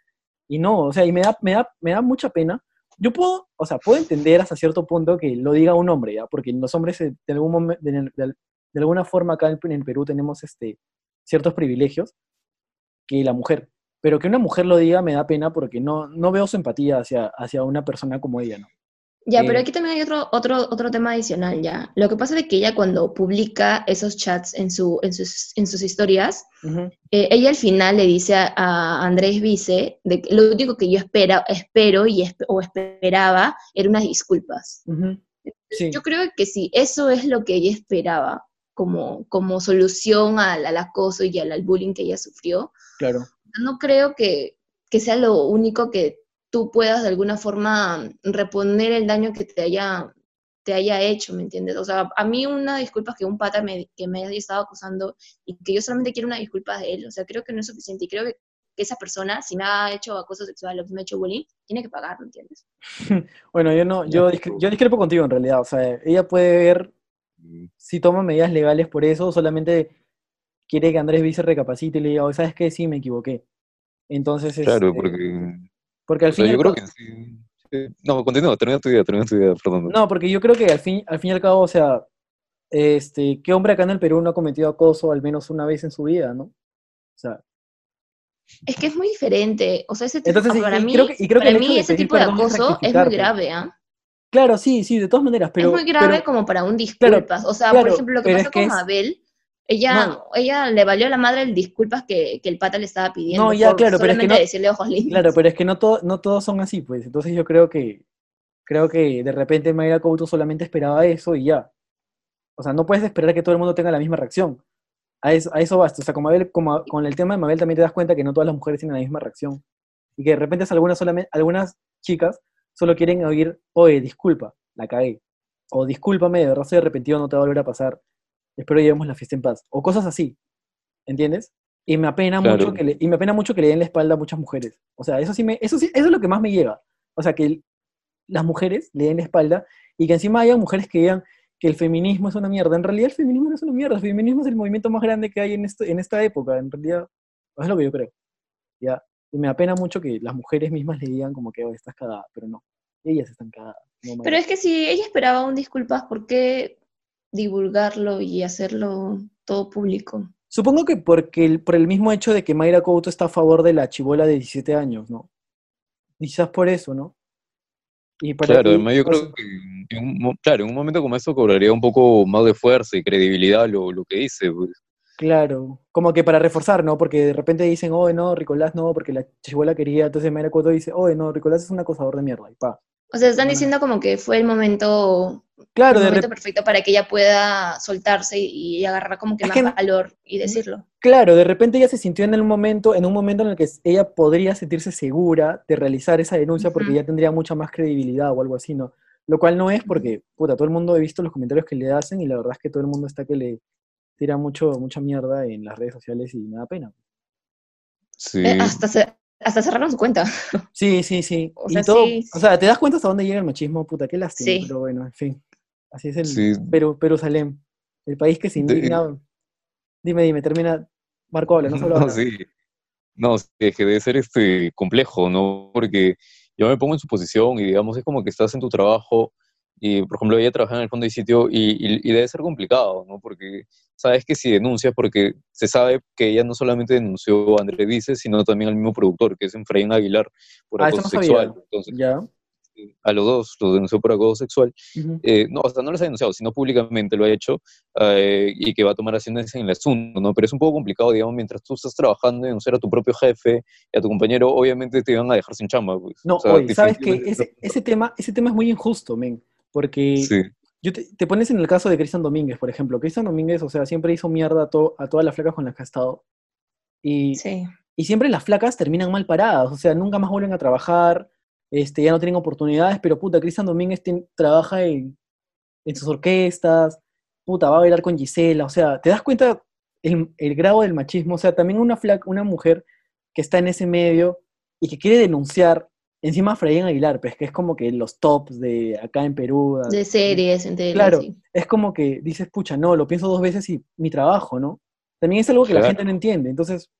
Y no, o sea, y me da, me da, me da mucha pena. Yo puedo, o sea, puedo entender hasta cierto punto que lo diga un hombre, ¿ya? Porque los hombres eh, de, algún momen- de, de- de alguna forma acá en, en Perú tenemos este, ciertos privilegios que la mujer. Pero que una mujer lo diga me da pena porque no, no veo su empatía hacia, hacia una persona como ella, ¿no? Ya, pero aquí también hay otro, otro, otro tema adicional, ya. Lo que pasa es que ella cuando publica esos chats en, su, en, sus, en sus historias, Ujú, eh, ella al final le dice a, a Andrés Vice de que lo único que yo espera, espero y esp- o esperaba era unas disculpas. ujú. Sí, Yo creo que sí, eso es lo que ella esperaba como, como solución al, al acoso y al, al bullying que ella sufrió. claro. No creo que, que sea lo único que tú puedas de alguna forma reponer el daño que te haya, te haya hecho, ¿me entiendes? O sea, a mí una disculpa que un pata me, que me haya estado acusando y que yo solamente quiero una disculpa de él, o sea, creo que no es suficiente y creo que, que esa persona, si me ha hecho acoso sexual o si me ha hecho bullying, tiene que pagar, ¿me entiendes? Bueno, yo no, yo, discre- yo discrepo contigo en realidad. O sea, ella puede ver si toma medidas legales por eso, o solamente quiere que Andrés Vice recapacite y le diga, "Oye, ¿sabes qué? Sí, me equivoqué. Entonces, Claro, este, porque porque al fin y yo al creo cabo- que sí. sí. No, continúa, termina tu idea, termina tu idea, Fernando. No, porque yo creo que al fin, al fin y al cabo, o sea, este, ¿qué hombre acá en el Perú no ha cometido acoso al menos una vez en su vida, no? O sea, Es que es muy diferente, o sea, ese tipo, Entonces, y- para y mí, creo que- y creo que para hecho mí ese tipo de perdón es acoso es muy grave, ¿ah? claro, sí, sí, de todas maneras, pero... es muy grave pero- como para un disculpas. o sea, claro, por ejemplo, lo que pasó es que con es- Mabel, ella, No. ella le valió a la madre el disculpas que, que el pata le estaba pidiendo. No, ya, por claro, pero es que no- decirle ojos lindos. Claro, pero es que no, todo, no todos son así, pues. Entonces yo creo que creo que de repente Mayra Couto solamente esperaba eso y ya. O sea, no puedes esperar que todo el mundo tenga la misma reacción. A eso, a eso basta. O sea, con, Mabel- como- con el tema de Mabel también te das cuenta que no todas las mujeres tienen la misma reacción. Y que de repente algunas, solamente, algunas chicas solo quieren oír, oye, disculpa, la cagué. O discúlpame, de verdad estoy arrepentido, no te va a volver a pasar. Espero llevemos la fiesta en paz. O cosas así. ¿Entiendes? Y me apena Claro. mucho que le, y me apena mucho que le den la espalda a muchas mujeres. O sea, eso sí me, eso sí, eso es lo que más me llega. O sea, que el- las mujeres le den la espalda y que encima haya mujeres que digan que el feminismo es una mierda. En realidad el feminismo no es una mierda, el feminismo es el movimiento más grande que hay en, esto, en esta época. En realidad, es lo que yo creo. ¿ya? Y me apena mucho que las mujeres mismas le digan como que "Oh, estás cagada, pero no. Ellas están cagadas. no Pero es que si ella esperaba un disculpas, ¿por qué divulgarlo y hacerlo todo público? Supongo que porque el- por el mismo hecho de que Mayra Couto está a favor de la chibola de 17 años, ¿no? Quizás por eso, ¿no? Y para Claro, además yo creo que en un, claro, en un momento como esto cobraría un poco más de fuerza y credibilidad lo, lo que dice. Pues. Claro, como que para reforzar, ¿no? Porque de repente dicen, oh, no, Ricolás no, porque la chibola quería, entonces Mayra Couto dice, oh, no, Ricolás es un acosador de mierda, y pa. O sea, están Bueno. diciendo como que fue el momento, Claro, de momento perfecto para que ella pueda soltarse y, y agarrar como que más que valor y decirlo. claro, de repente ella se sintió en el momento, en un momento en el que ella podría sentirse segura de realizar esa denuncia porque ya tendría mucha más credibilidad o algo así, ¿no? Lo cual no es porque, puta, todo el mundo he visto los comentarios que le hacen y la verdad es que todo el mundo está que le tira mucho, mucha mierda en las redes sociales y me da pena. Sí. Eh, hasta, ce- hasta cerraron su cuenta. Sí, sí, sí. O y sea, todo, sí, o sea, te das cuenta hasta dónde llega el machismo, puta, qué lástima, Sí. pero bueno, en fin. Así es el Sí. Perú, el país que se De- indigna. Dime, dime, termina. Marco, habla, no solo No, habla. sí. No, es que debe ser este complejo, ¿no? Porque yo me pongo en su posición y digamos, es como que estás en tu trabajo y, por ejemplo, ella trabaja en el fondo de sitio y, y- y debe ser complicado, ¿no? Porque sabes que si denuncias, porque se sabe que ella no solamente denunció a Andrés Vices, sino también al mismo productor, que es Efraín Aguilar, por Ah, acoso no sexual. Entonces, Ya. A los dos los denunció por acoso sexual. Eh, no, o sea, no los ha denunciado, sino públicamente lo ha hecho eh, y que va a tomar acciones en el asunto, ¿no? Pero es un poco complicado, digamos, mientras tú estás trabajando y denunciar a tu propio jefe y a tu compañero, obviamente te van a dejar sin chamba, pues. No, O sea, oye, ¿sabes que ese, ese, tema, ese tema es muy injusto, men. Porque Sí, yo te, te pones en el caso de Cristian Domínguez, por ejemplo. Cristian Domínguez, o sea, siempre hizo mierda a, to- a todas las flacas con las que ha estado. Y, Sí. y siempre las flacas terminan mal paradas, o sea, nunca más vuelven a trabajar, este, ya no tienen oportunidades, pero puta, Cristian Domínguez tien- trabaja en, en sus orquestas puta, va a bailar con Gisela, o sea, ¿te das cuenta el, el grado del machismo? O sea, también una, flaca, una mujer que está en ese medio y que quiere denunciar, encima a Efraín Aguilar, pues que es como que los tops de acá en Perú. De series, en tele, Claro, sí. es como que dices, pucha, no, lo pienso dos veces y mi trabajo, ¿no? También es algo que la gente no entiende, entonces,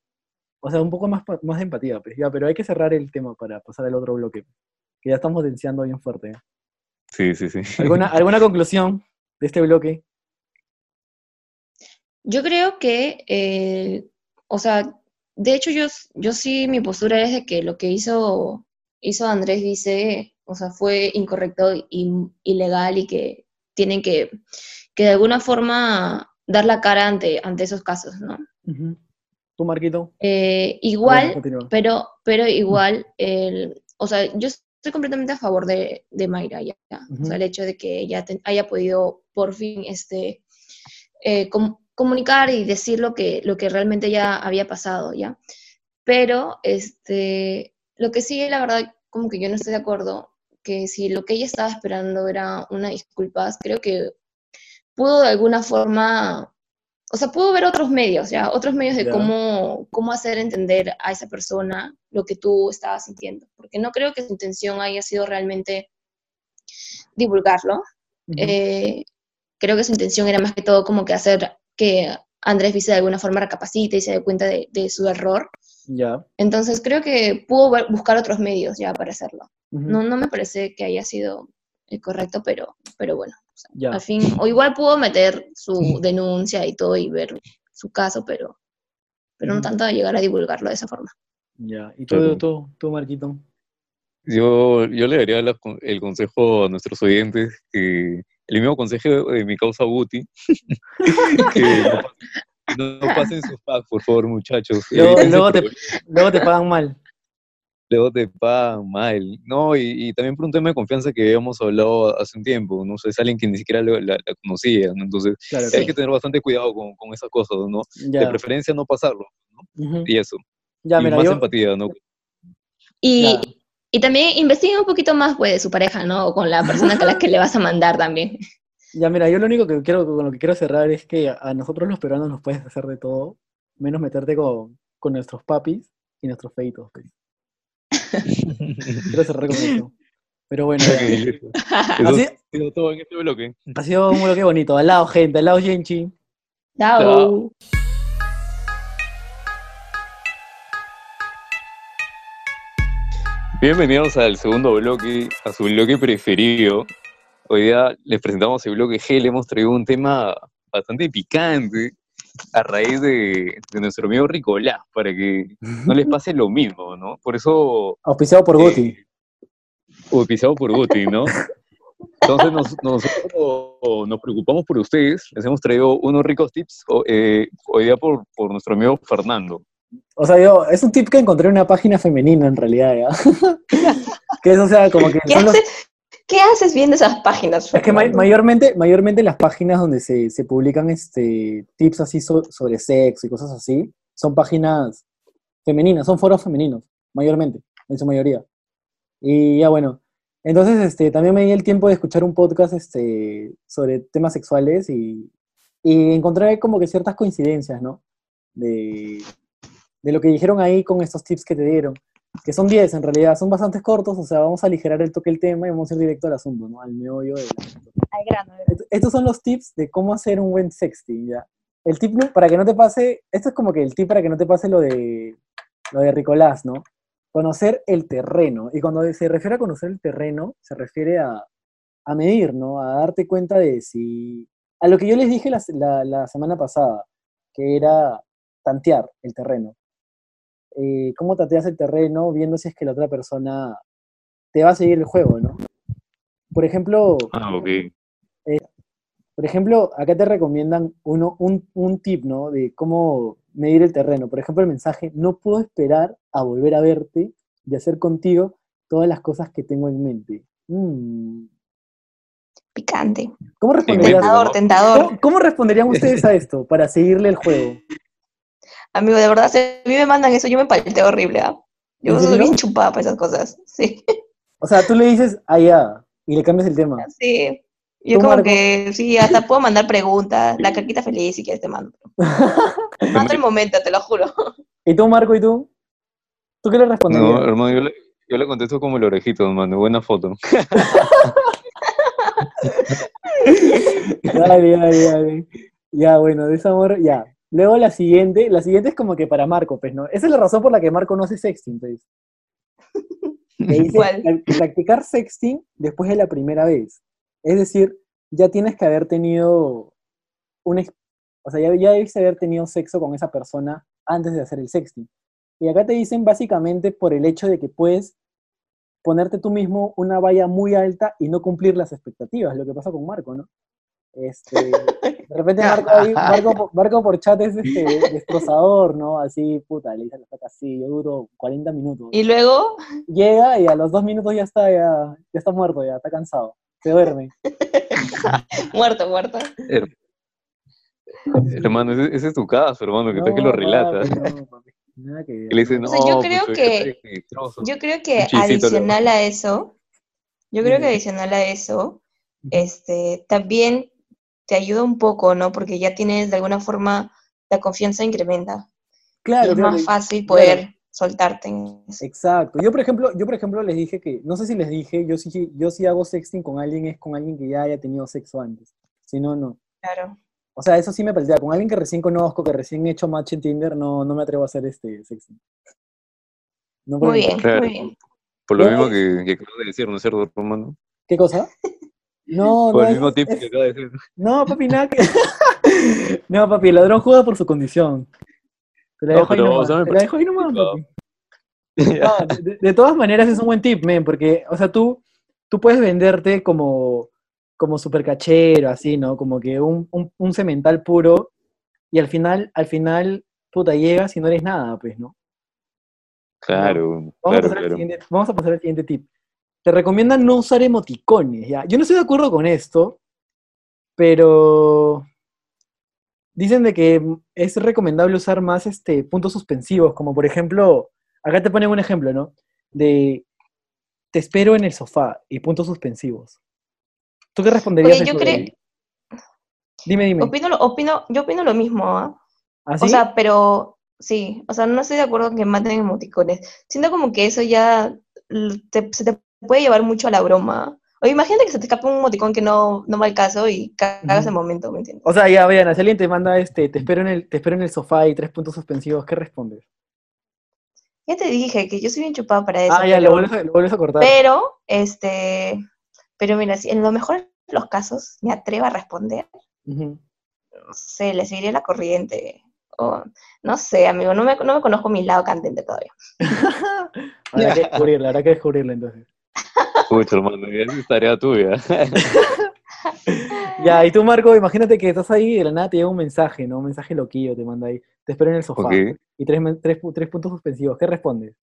o sea, un poco más, más de empatía, pues ya, pero hay que cerrar el tema para pasar al otro bloque, que ya estamos denunciando bien fuerte. ¿eh? Sí, sí, sí. ¿Alguna, ¿Alguna conclusión de este bloque? Yo creo que, eh, o sea, de hecho yo, yo sí, mi postura es de que lo que hizo, hizo Andrés Vice, o sea, fue incorrecto y ilegal y que tienen que, que de alguna forma dar la cara ante, ante esos casos, ¿no? Ujú. ¿Tú, Marquito? Eh, igual, pero, pero igual, el, o sea, yo estoy completamente a favor de, de Mayra, ya. O sea, el hecho de que ella te- haya podido por fin este, eh, com- comunicar y decir lo que, lo que realmente ya había pasado, ¿ya? Pero, este, lo que sí, la verdad, como que yo no estoy de acuerdo, que si lo que ella estaba esperando era una disculpas, creo que pudo de alguna forma, o sea, pudo ver otros medios, ¿ya? Otros medios de Ya. cómo, cómo hacer entender a esa persona lo que tú estabas sintiendo, porque no creo que su intención haya sido realmente divulgarlo, Ujú. eh, creo que su intención era más que todo como que hacer que Andrés Vice de alguna forma recapacite y se dé cuenta de, de su error. Ya. Entonces creo que pudo buscar otros medios ya para hacerlo. ujú, No, no me parece que haya sido eh, correcto, pero, pero bueno, Ya. al fin, o igual pudo meter su denuncia y todo y ver su caso, pero, pero no tanto a llegar a divulgarlo de esa forma. Ya. ¿Y tú, tú, tú, Marquito? Yo, yo le daría la el consejo a nuestros oyentes, que el mismo consejo de mi causa Guti, que no, pasen- no pasen sus packs, por favor, muchachos. Luego, Evítense luego te, luego te pagan mal. Luego te pagan mal. No, y, y también por un tema de confianza que habíamos hablado hace un tiempo, no sé, es alguien que ni siquiera lo- la, la conocía, ¿no? Entonces Claro, hay que tener bastante cuidado con, con esas cosas, ¿no? De preferencia no pasarlo, ¿no? Y eso. Ya, y mira, más yo. empatía, ¿no? Y, Ya. y también investiga un poquito más pues, de su pareja, ¿no? O con la persona a la que le vas a mandar también. Ya, mira, yo lo único que quiero, con lo que quiero cerrar es que a, a nosotros los peruanos nos puedes hacer de todo, menos meterte con, con nuestros papis y nuestros feitos. pues. Quiero cerrar con eso. Pero bueno, ha sido todo en este bloque. ha sido un bloque bonito. Al lado, gente, al lado, Genchi. Chao. Chao. Bienvenidos al segundo bloque, a su bloque preferido. Hoy día les presentamos el bloque G, le hemos traído un tema bastante picante a raíz de, de nuestro amigo Ricolás, para que no les pase lo mismo, ¿no? Por eso, Auspiciado por Guti. eh, o pisado por Guti, ¿no? Entonces nos, nosotros nos preocupamos por ustedes, les hemos traído unos ricos tips eh, hoy día por, por nuestro amigo Fernando. O sea, yo, es un tip que encontré en una página femenina en realidad, ¿ya? que es, o sea, como que ¿Qué, son los- haces, ¿Qué haces viendo esas páginas? Es que mayormente, mayormente las páginas donde se, se publican este, tips así so- sobre sexo y cosas así, son páginas femeninas, son foros femeninos, mayormente, en su mayoría. Y ya bueno, entonces este, también me di el tiempo de escuchar un podcast este, sobre temas sexuales y, y encontré como que ciertas coincidencias, ¿no? De, de lo que dijeron ahí con estos tips que te dieron, que son 10 en realidad, son bastante cortos, o sea, vamos a aligerar el toque del tema y vamos a ir directo al asunto, ¿no? Al meollo del asunto. Al grano, Estos son los tips de cómo hacer un buen sexting, ¿ya? El tip para que no te pase, esto es como que el tip para que no te pase lo de, lo de Ricolás, ¿no? Conocer el terreno. Y cuando se refiere a conocer el terreno, se refiere a, a medir, ¿no? A darte cuenta de si... A lo que yo les dije la, la- la semana pasada, que era tantear el terreno. Eh, ¿Cómo tanteas el terreno viendo si es que la otra persona te va a seguir el juego, ¿no? Por ejemplo, Ah, ok. por ejemplo, acá te recomiendan uno, un, un tip, ¿no? De cómo medir el terreno. Por ejemplo, el mensaje, no puedo esperar a volver a verte y hacer contigo todas las cosas que tengo en mente. Mm. Picante. ¿Cómo? Tentador, tentador. ¿Cómo, cómo responderían ustedes a esto para seguirle el juego? Amigo, de verdad, si a mí me mandan eso, yo me palteo horrible, ¿ah? Yo ¿En soy bien chupada para esas cosas. Sí, O sea, tú le dices, ah, ya, y le cambias el tema. sí. Yo ¿Tú, como Marco? que, sí, hasta puedo mandar preguntas, la caquita feliz si quieres te mando. Mando el momento, te lo juro. ¿Y tú, Marco, y tú? ¿Tú qué le responderías? No, hermano, yo le, yo le contesto como el orejito, hermano. Buena foto. Dale, dale, dale. Ya, bueno, de esa amor, ya. Luego la siguiente, la siguiente es como que para Marco, pues, ¿no? Esa es la razón por la que Marco no hace sexting, pues. Le dice ¿Cuál? "Prac- practicar sexting después de la primera vez. Es decir, ya tienes que haber tenido un, o sea, ya, ya debes haber tenido sexo con esa persona antes de hacer el sexting. Y acá te dicen básicamente por el hecho de que puedes ponerte tú mismo una valla muy alta y no cumplir las expectativas, lo que pasa con Marco, ¿no? Este, de repente Marco, ahí- Marco, por- Marco por chat es este, destrozador, ¿no? Así, puta, le dice la placa así, yo duro 40 minutos. Y luego, Llega y a los dos minutos ya está, ya, ya está muerto, ya está cansado, se duerme. muerto, muerto. Her- Hermano, ese, ese es tu caso, hermano, que tal que No, lo relatas. papi, no, papi, nada que ver. Le dices, O no, sea, yo pues, creo que- desastroso". Yo creo que adicional a eso, yo creo que adicional a eso, este, también te ayuda un poco, ¿no? Porque ya tienes de alguna forma la confianza incrementa. Claro, y es claro, más fácil claro. poder soltarte en eso. Exacto. Yo, por ejemplo, yo, por ejemplo, les dije que, no sé si les dije, yo sí, yo sí hago sexting con alguien, es con alguien que ya haya tenido sexo antes. Si no, no. Claro. O sea, eso sí me parecía. Con alguien que recién conozco, que recién he hecho match en Tinder, no, no me atrevo a hacer este sexting. No Muy bien, Claro. muy bien. Por lo ¿No? mismo que, que acabas de decir, ¿no es cierto, hermano? ¿Qué cosa? No, Por no, el mismo es- tip es- que acabas de decir. no, papi, nada que... No, papi, el ladrón juega por su condición. Te la No, dejo ahí pero, o nomás, sea, me te la dejo ahí nomás, Claro. papi. No, de, de todas maneras es un buen tip, men, porque, o sea, tú, tú puedes venderte como, como super cachero, así, ¿no? Como que un, un, un cemental puro, y al final, al final, puta, llegas y no eres nada, pues, ¿no? Claro, Vamos, a claro, pasar al claro. siguiente, vamos a pasar al siguiente tip. Te recomiendan no usar emoticones, ¿ya? Yo no estoy de acuerdo con esto, pero dicen de que es recomendable usar más este, puntos suspensivos, como por ejemplo, acá te ponen un ejemplo, ¿no? De te espero en el sofá y puntos suspensivos. ¿Tú qué responderías? Oye, yo creo, Dime, dime. opino, opino, yo opino lo mismo, ¿ah? ¿Ah, sí? O sea, pero sí, o sea, no estoy de acuerdo en que maten emoticones. Siento como que eso ya te- se te puede llevar mucho a la broma. O imagínate que se te escapa un emoticón que no, no va al caso y cagas el momento, ¿me entiendes? O sea, ya, vean, si alguien te manda este, te espero en el, te espero en el sofá y tres puntos suspensivos, ¿qué respondes? Ya te dije que yo soy bien chupada para eso. Ah, ya, lo pero, vuelves a, lo vuelves a cortar. pero, este, pero mira, si en lo mejor de los casos me atrevo a responder, no sé, le seguiré la corriente. O, no sé, amigo, no me, no me conozco mi lado candente todavía. Habrá que descubrirla, habrá que descubrirla entonces. Pucha, hermano, ya es tarea tuya. Ya, y tú, Marco, imagínate que estás ahí y de la nada te llega un mensaje, ¿no? Un mensaje loquillo te manda ahí. Te espero en el sofá. Y tres, tres, pu- tres puntos suspensivos. ¿Qué respondes?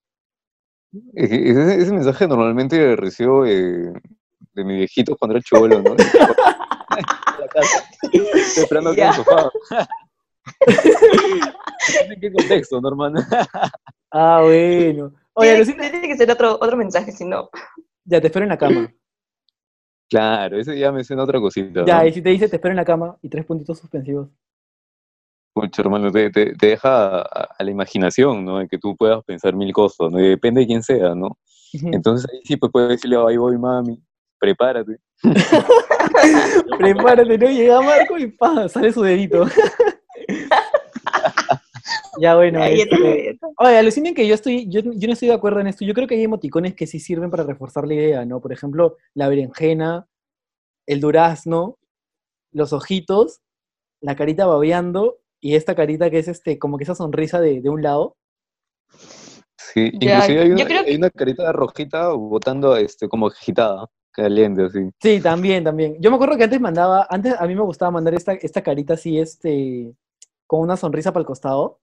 Ese, ese mensaje normalmente recibo eh, de mi viejito cuando era chivolo, ¿no? La casa. Estoy esperando aquí en el sofá. ¿En qué contexto, no, hermano? Ah, bueno. Oye, Tiene, Lucina, tiene que ser otro, otro mensaje, si no. Ya te espero en la cama. Claro, ese ya me suena otra cosita. Ya, y si te dice te espero en la cama y tres puntitos suspensivos. Pucha, hermano, te, te- te deja a, a la imaginación, ¿no? De que tú puedas pensar mil cosas, ¿no? Y depende de quién sea, ¿no? Entonces ahí sí pues puedes decirle, ahí voy, mami, prepárate. Prepárate, ¿no? Llega Marco y pa, sale su dedito. ya, bueno. Ahí está, este, está. Oye, alucinen que yo estoy, yo, yo no estoy de acuerdo en esto. Yo creo que hay emoticones que sí sirven para reforzar la idea, ¿no? Por ejemplo, la berenjena, el durazno, los ojitos, la carita babeando y esta carita que es este, como que esa sonrisa de, de un lado. Sí, Ya, inclusive hay una, yo creo hay una carita rojita botando este, como agitada, caliente, así. Sí, también, también. Yo me acuerdo que antes mandaba, antes a mí me gustaba mandar esta, esta carita así, este, con una sonrisa para el costado.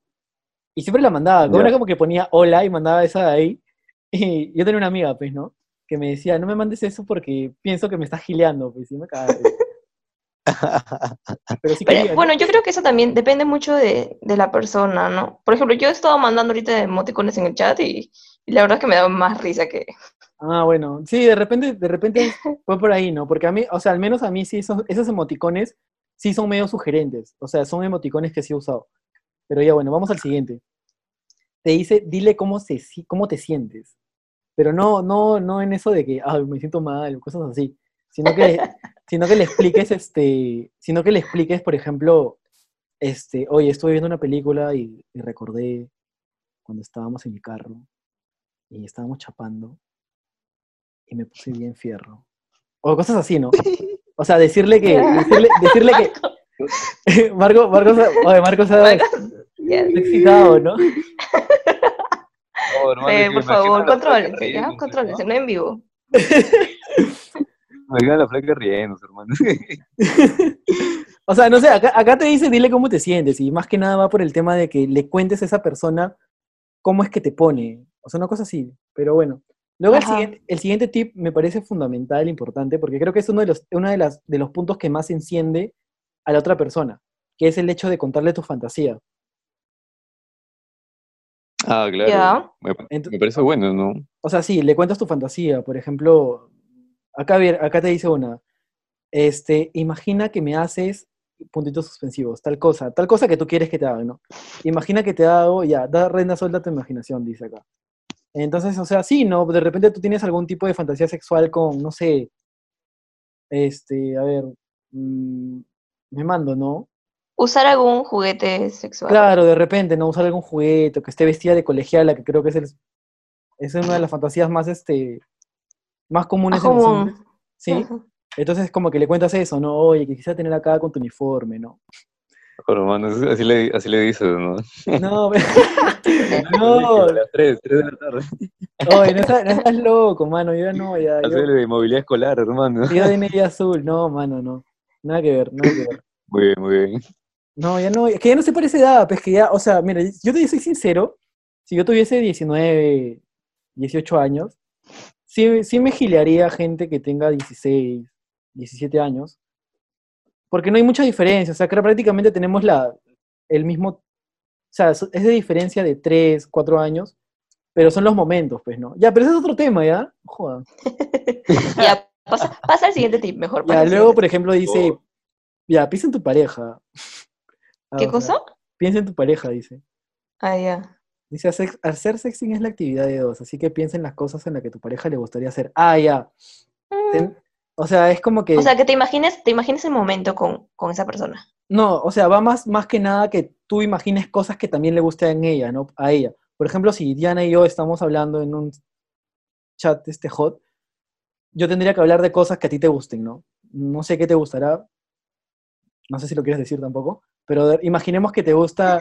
Y siempre la mandaba, como era como que ponía hola y mandaba esa de ahí. Y yo tenía una amiga, pues, ¿no? Que me decía, no me mandes eso porque pienso que me estás gileando, pues, y me cagaba. de risa. Pero sí Pero, quería, ¿no? bueno, yo creo que eso también depende mucho de, de la persona, ¿no? Por ejemplo, yo he estado mandando ahorita emoticones en el chat y, y la verdad es que me da más risa que... Ah, bueno, sí, de repente, de repente fue por ahí, ¿no? Porque a mí, o sea, al menos a mí sí, esos, esos emoticones sí son medio sugerentes. O sea, son emoticones que sí he usado. Pero ya, bueno, vamos al siguiente. Te dice, dile cómo, se, cómo te sientes. Pero no, no, no en eso de que, ay, me siento mal, cosas así. Sino que, sino que le expliques, este, sino que le expliques, por ejemplo, este, oye, estuve viendo una película y, y recordé cuando estábamos en mi carro y estábamos chapando y me puse bien fierro. O cosas así, ¿no? O sea, decirle que, decirle, decirle que, Marco, Marco, se- oye, Marco se excitado, ¿no? Oh, hermano, Eh, por favor, contrólense, ¿no? no en vivo. Me la flaca riéndose, hermano. O sea, no sé, acá, acá te dice dile cómo te sientes y más que nada va por el tema de que le cuentes a esa persona cómo es que te pone. O sea, una cosa así. Pero bueno. Luego el siguiente, el siguiente tip me parece fundamental, importante, porque creo que es uno de los, uno de las, de los puntos que más enciende a la otra persona, que es el hecho de contarle tu fantasía. Ah, claro. Me, parece bueno, ¿no? O sea, sí, le cuentas tu fantasía. Por ejemplo, acá, acá te dice una. Este, imagina que me haces puntitos suspensivos, tal cosa, tal cosa que tú quieres que te hagan, ¿no? Imagina que te hago, ya, da rienda suelta a tu imaginación, dice acá. Entonces, o sea, sí, ¿no? De repente tú tienes algún tipo de fantasía sexual con, no sé, este, a ver, mm, me mando, ¿no? Usar algún juguete sexual. Claro, de repente, ¿no? Usar algún juguete, o que esté vestida de colegiala, que creo que es, el, es una de las fantasías más, este, más comunes en los hombres. Sí, Ujú. entonces como que le cuentas eso, ¿no? Oye, que quisiera tener acá con tu uniforme, ¿no? Pero, hermano, así le, así le dices, ¿no? No, pero- no, A las 3, 3 de la tarde. oye, no estás, no estás loco, mano, yo no, ya, yo, Hacer de movilidad escolar, hermano. yo de media azul, no, mano, no, nada que ver, nada que ver. Muy bien, muy bien. No, ya no, es que ya no se parece edad, pues que ya, o sea, mira, yo te soy sincero, si yo tuviese 19, 18 años, sí, sí me gilearía gente que tenga 16, 17 años, porque no hay mucha diferencia, o sea, que prácticamente tenemos la, el mismo, o sea, es de diferencia de 3, 4 años, pero son los momentos, pues, ¿no? Ya, pero ese es otro tema, ¿ya? Joda. Ya, pasa, pasa al siguiente tip, mejor. pasa Ya, luego, por ejemplo, dice, ya, piensa en tu pareja. Ah, ¿Qué sea, cosa? Piensa en tu pareja, dice. Ah, ya. Dice, hacer, hacer sexting es la actividad de dos, así que piensa en las cosas en las que tu pareja le gustaría hacer. Ah, ya. Mm. O sea, es como que... O sea, que te imagines, te imagines el momento con, con esa persona. no, o sea, va más, más que nada que tú imagines cosas que también le gusten a ella, ¿no? A ella. Por ejemplo, si Diana y yo estamos hablando en un chat este hot, yo tendría que hablar de cosas que a ti te gusten, ¿no? No sé qué te gustará, no sé si lo quieres decir tampoco, pero de- imaginemos que te gusta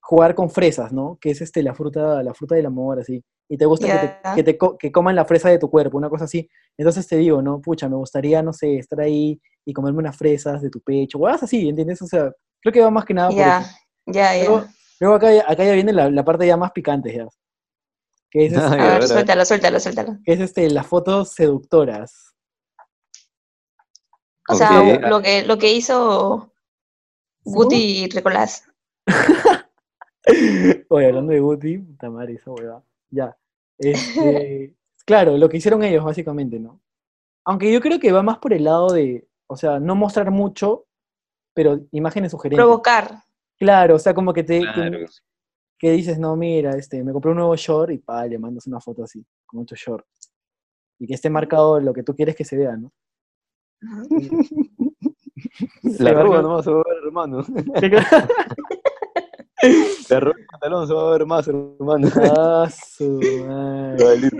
jugar con fresas, ¿no? Que es este, la fruta, la fruta del amor, así. Y te gusta que, te, que, te co- que coman la fresa de tu cuerpo, una cosa así. Entonces te digo, ¿no? Pucha, me gustaría, no sé, estar ahí y comerme unas fresas de tu pecho, o algo así, ¿entiendes? O sea, creo que va más que nada por Ya, eso. ya, ya. Luego, luego acá, ya- acá ya viene la, la parte ya más picante, ya. Que es, Ah, este, A ver, suéltalo, suéltalo, suéltalo. que es este, las fotos seductoras. O sea, lo que, lo que hizo Guti Recolás. Oye, hablando de Guti, puta madre, esa hueva. Ya. Este, claro, lo que hicieron ellos, básicamente, ¿no? Aunque yo creo que va más por el lado de, o sea, no mostrar mucho, pero imágenes sugerentes. Provocar. Claro, o sea, como que te que- Claro. que, dices, no, mira, este, me compré un nuevo short y pa, le mandas una foto así, con mucho short. Y que esté marcado lo que tú quieres que se vea, ¿no? La Se va arruga a- nomás se va a ver, hermano. Sí, claro. La arruga del pantalón se va a ver más, hermano. Ah, su madre.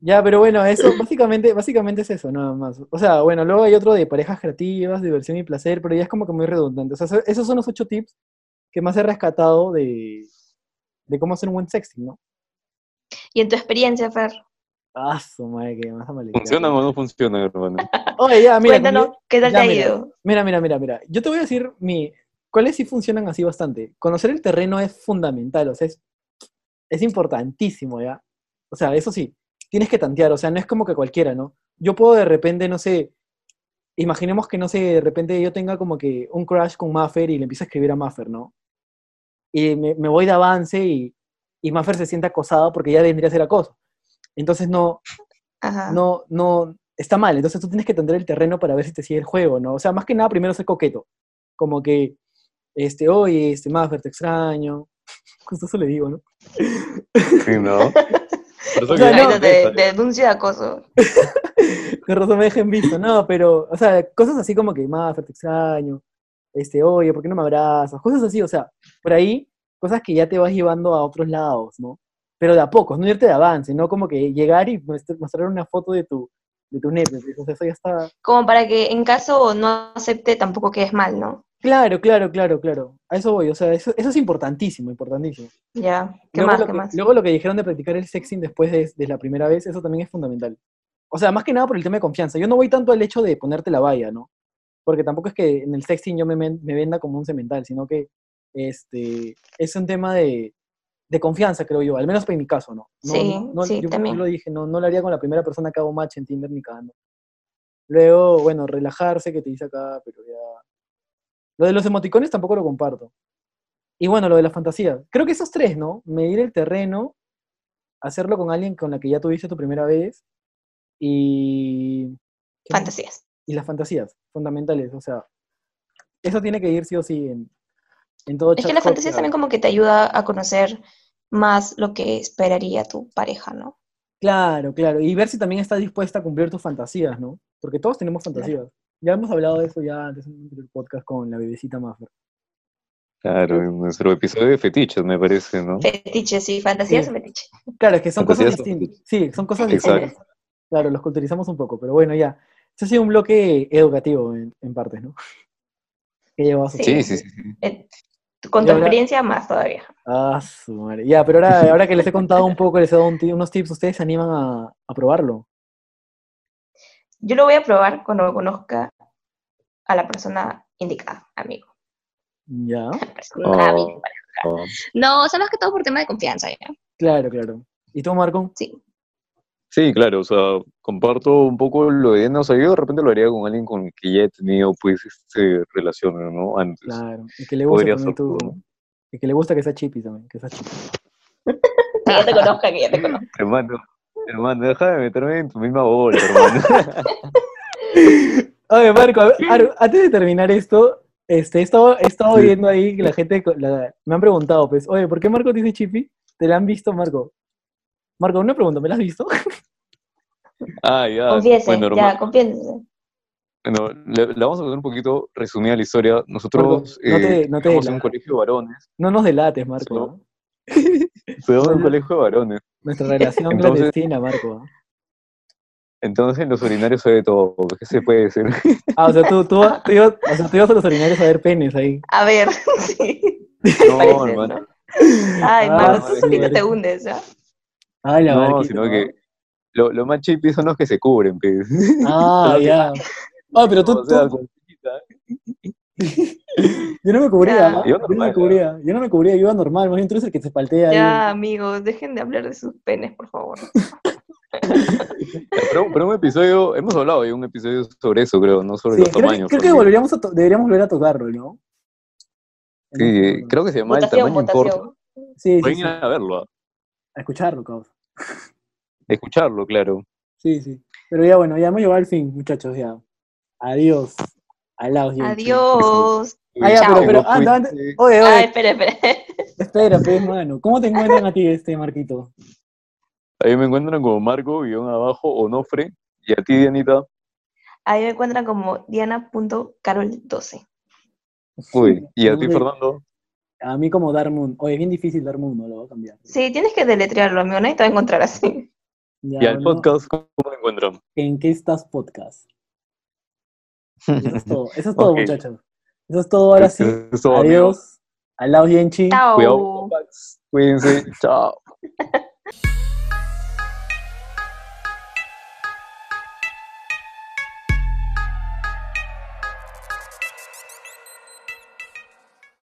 Ya, pero bueno, eso básicamente, básicamente es eso, nada más. O sea, bueno, luego hay otro de parejas creativas, diversión y placer, pero ya es como que muy redundante. O sea, eso- esos son los ocho tips que más he rescatado de, de cómo hacer un buen sexting, ¿no? Y en tu experiencia, Fer, Ah, su madre, que más amalezado. ¿Funcionan o no funcionan, hermano? Oye, ya, mira, cuéntanos como qué tal ya, te ha mira. ido. Mira, mira, mira, mira. Yo te voy a decir mi. ¿Cuáles sí funcionan así bastante? Conocer el terreno es fundamental, o sea, es, es importantísimo, ¿ya? O sea, eso sí, tienes que tantear, o sea, no es como que cualquiera, ¿no? Yo puedo de repente, no sé, imaginemos que, no sé, de repente yo tenga como que un crush con Maffer y le empiezo a escribir a Maffer, ¿no? Y me, me voy de avance y, y Maffer se siente acosado porque ya vendría a ser acoso. Entonces no, Ajá. no, no, está mal. Entonces tú tienes que tender el terreno para ver si te sigue el juego, ¿no? O sea, más que nada primero ser coqueto. Como que, este, oye, este, Maffer, te extraño. Justo eso le digo, ¿no? Sí, ¿no? Por eso O sea, que- no, Ahorita te, te denuncio de acoso. Con razón me dejen visto, no, pero, o sea, cosas así como que, Maffer, te extraño. Este, oye, ¿por qué no me abrazas? Cosas así, o sea, por ahí, cosas que ya te vas llevando a otros lados, ¿no? Pero de a pocos, no irte de avance, no como que llegar y mostrar una foto de tu, de tu nepe, pues, o sea, eso ya está, Como para que en caso no acepte, tampoco quedes mal, ¿no? Claro, claro, claro, claro. A eso voy, o sea, eso, eso es importantísimo, importantísimo. Ya. ¿Qué luego más? ¿Qué que, más? Luego lo que dijeron de practicar el sexting después de, de la primera vez, eso también es fundamental. O sea, más que nada por el tema de confianza. Yo no voy tanto al hecho de ponerte la valla, ¿no? Porque tampoco es que en el sexting yo me, me venda como un cemental, sino que este, es un tema de, de confianza, creo yo, al menos en mi caso, ¿no? No- Sí, no- sí, yo, también. yo lo dije, no, no lo haría con la primera persona que hago match en Tinder ni cagando. Luego, bueno, relajarse, que te dice acá, pero ya... Lo de los emoticones tampoco lo comparto. Y bueno, lo de la fantasía. Creo que esos tres, ¿no? Medir el terreno, hacerlo con alguien con la que ya tuviste tu primera vez y... Fantasías. Y las fantasías, fundamentales. O sea, eso tiene que ir sí o sí en, en todo Es que fantasías que también como que te ayuda a conocer más lo que esperaría tu pareja, ¿no? Claro, claro. Y ver si también estás dispuesta a cumplir tus fantasías, ¿no? Porque todos tenemos fantasías. Ya hemos hablado de eso ya antes en el podcast con la bebecita Maffer. Claro, en nuestro episodio de fetiches, me parece, ¿no? Fetiche, sí, fantasías Sí. o fetiche. Claro, es que son cosas Fantasías distintas. Sí, son cosas Exacto. distintas. Claro, los culturizamos un poco, pero bueno, ya. Este ha sido un bloque educativo en, en partes, ¿no? Que. Sí, sí, sí. sí. Con tu ahora- experiencia más todavía. Ah, su madre. Ya, pero ahora, ahora que les he contado un poco, les he dado un unos tips, ¿ustedes se animan a, a probarlo? Yo lo voy a probar cuando conozca a la persona indicada, amigo. Ya, La persona, Oh. Oh. No, o sea, más que todo por tema de confianza, ¿ya? claro, claro. ¿Y tú, Marco? Sí. Sí, claro, o sea, comparto un poco lo de Diana, o sea, yo de repente lo haría con alguien con el que ya he tenido, pues, este, relaciones, ¿no? Antes. Claro. Y que le gusta también tú. Y que le gusta que sea chippy también, que sea chippy. Que ya te conozca, que ya te conozca. Hermano, hermano, deja de meterme en tu misma bola, hermano. Oye, Marco, a ver, antes de terminar esto, este, he estado, he estado Sí. viendo ahí que la gente la- me han preguntado, pues, oye, ¿por qué Marco dice chippy? ¿Te la han visto, Marco? Marco, una pregunta, ¿me la has visto? ah, ya. Confiese, bueno, ya, confiese. bueno, le, le vamos a contar un poquito resumida la historia. Nosotros Marco, no te- eh, no te en un colegio de varones. No nos delates, Marco. Estudiamos en un colegio de varones. Nuestra relación Entonces- clandestina, Marco. Entonces en los urinarios se ve todo. ¿Qué se puede decir? Ah, o sea, tú, tú, tú ibas, o sea, tú ibas a los urinarios a ver penes ahí. A ver, sí. No, hermano. ¿no? Ay, Ah, Marco, tú solito te hundes, ¿ah? Ah, la No, barquita, sino ¿no? que lo, lo más chippy son los que se cubren, pues. Ah, que- ya. Ah, pero tú, O sea, tú- con chiquita. yo no me cubría, Ya. ¿no? Yo yo no me cubría, yo no me cubría, yo iba normal, más bien tú eres el que se paltea ahí. Ya, amigos, dejen de hablar de sus penes, por favor. Pero, pero un episodio, hemos hablado de un episodio sobre eso, creo, no sobre Sí, los creo, que- tamaños. creo que volveríamos a to- deberíamos volver a tocarlo, ¿no? Sí, creo que se llama el Votación, tamaño importa. votación. Sí, sí, Pueden sí, ir a verlo, a escucharlo, cabrón. escucharlo, claro. Sí, sí. Pero ya bueno, ya hemos llegado al fin, muchachos, ya. Adiós. Alaos. Adiós. Ah, ya, Chao. pero, pero, anda, anda. Oye, oye, Ay, espera, espera. espera, pues, mano. ¿Cómo te encuentran a ti, este, Marquito? Ahí me encuentran como Marco, guion abajo, Onofre, y a ti, Dianita, Ahí me encuentran como diana.carol12. uy, y a ti, Fernando, A mí como Darmoon. Oye, es bien difícil Darmoon, no lo voy a cambiar. Sí, tienes que deletrearlo, amigo, nadie te va a encontrar así. Ya, y al bueno, podcast, ¿cómo lo encuentran? ¿En qué estás podcast? Y Eso es todo, eso es todo, muchachos. Eso es todo, ahora sí. Eso. Adiós. Alaos, Yenchi. Chao. Cuidado, cuídense, chao.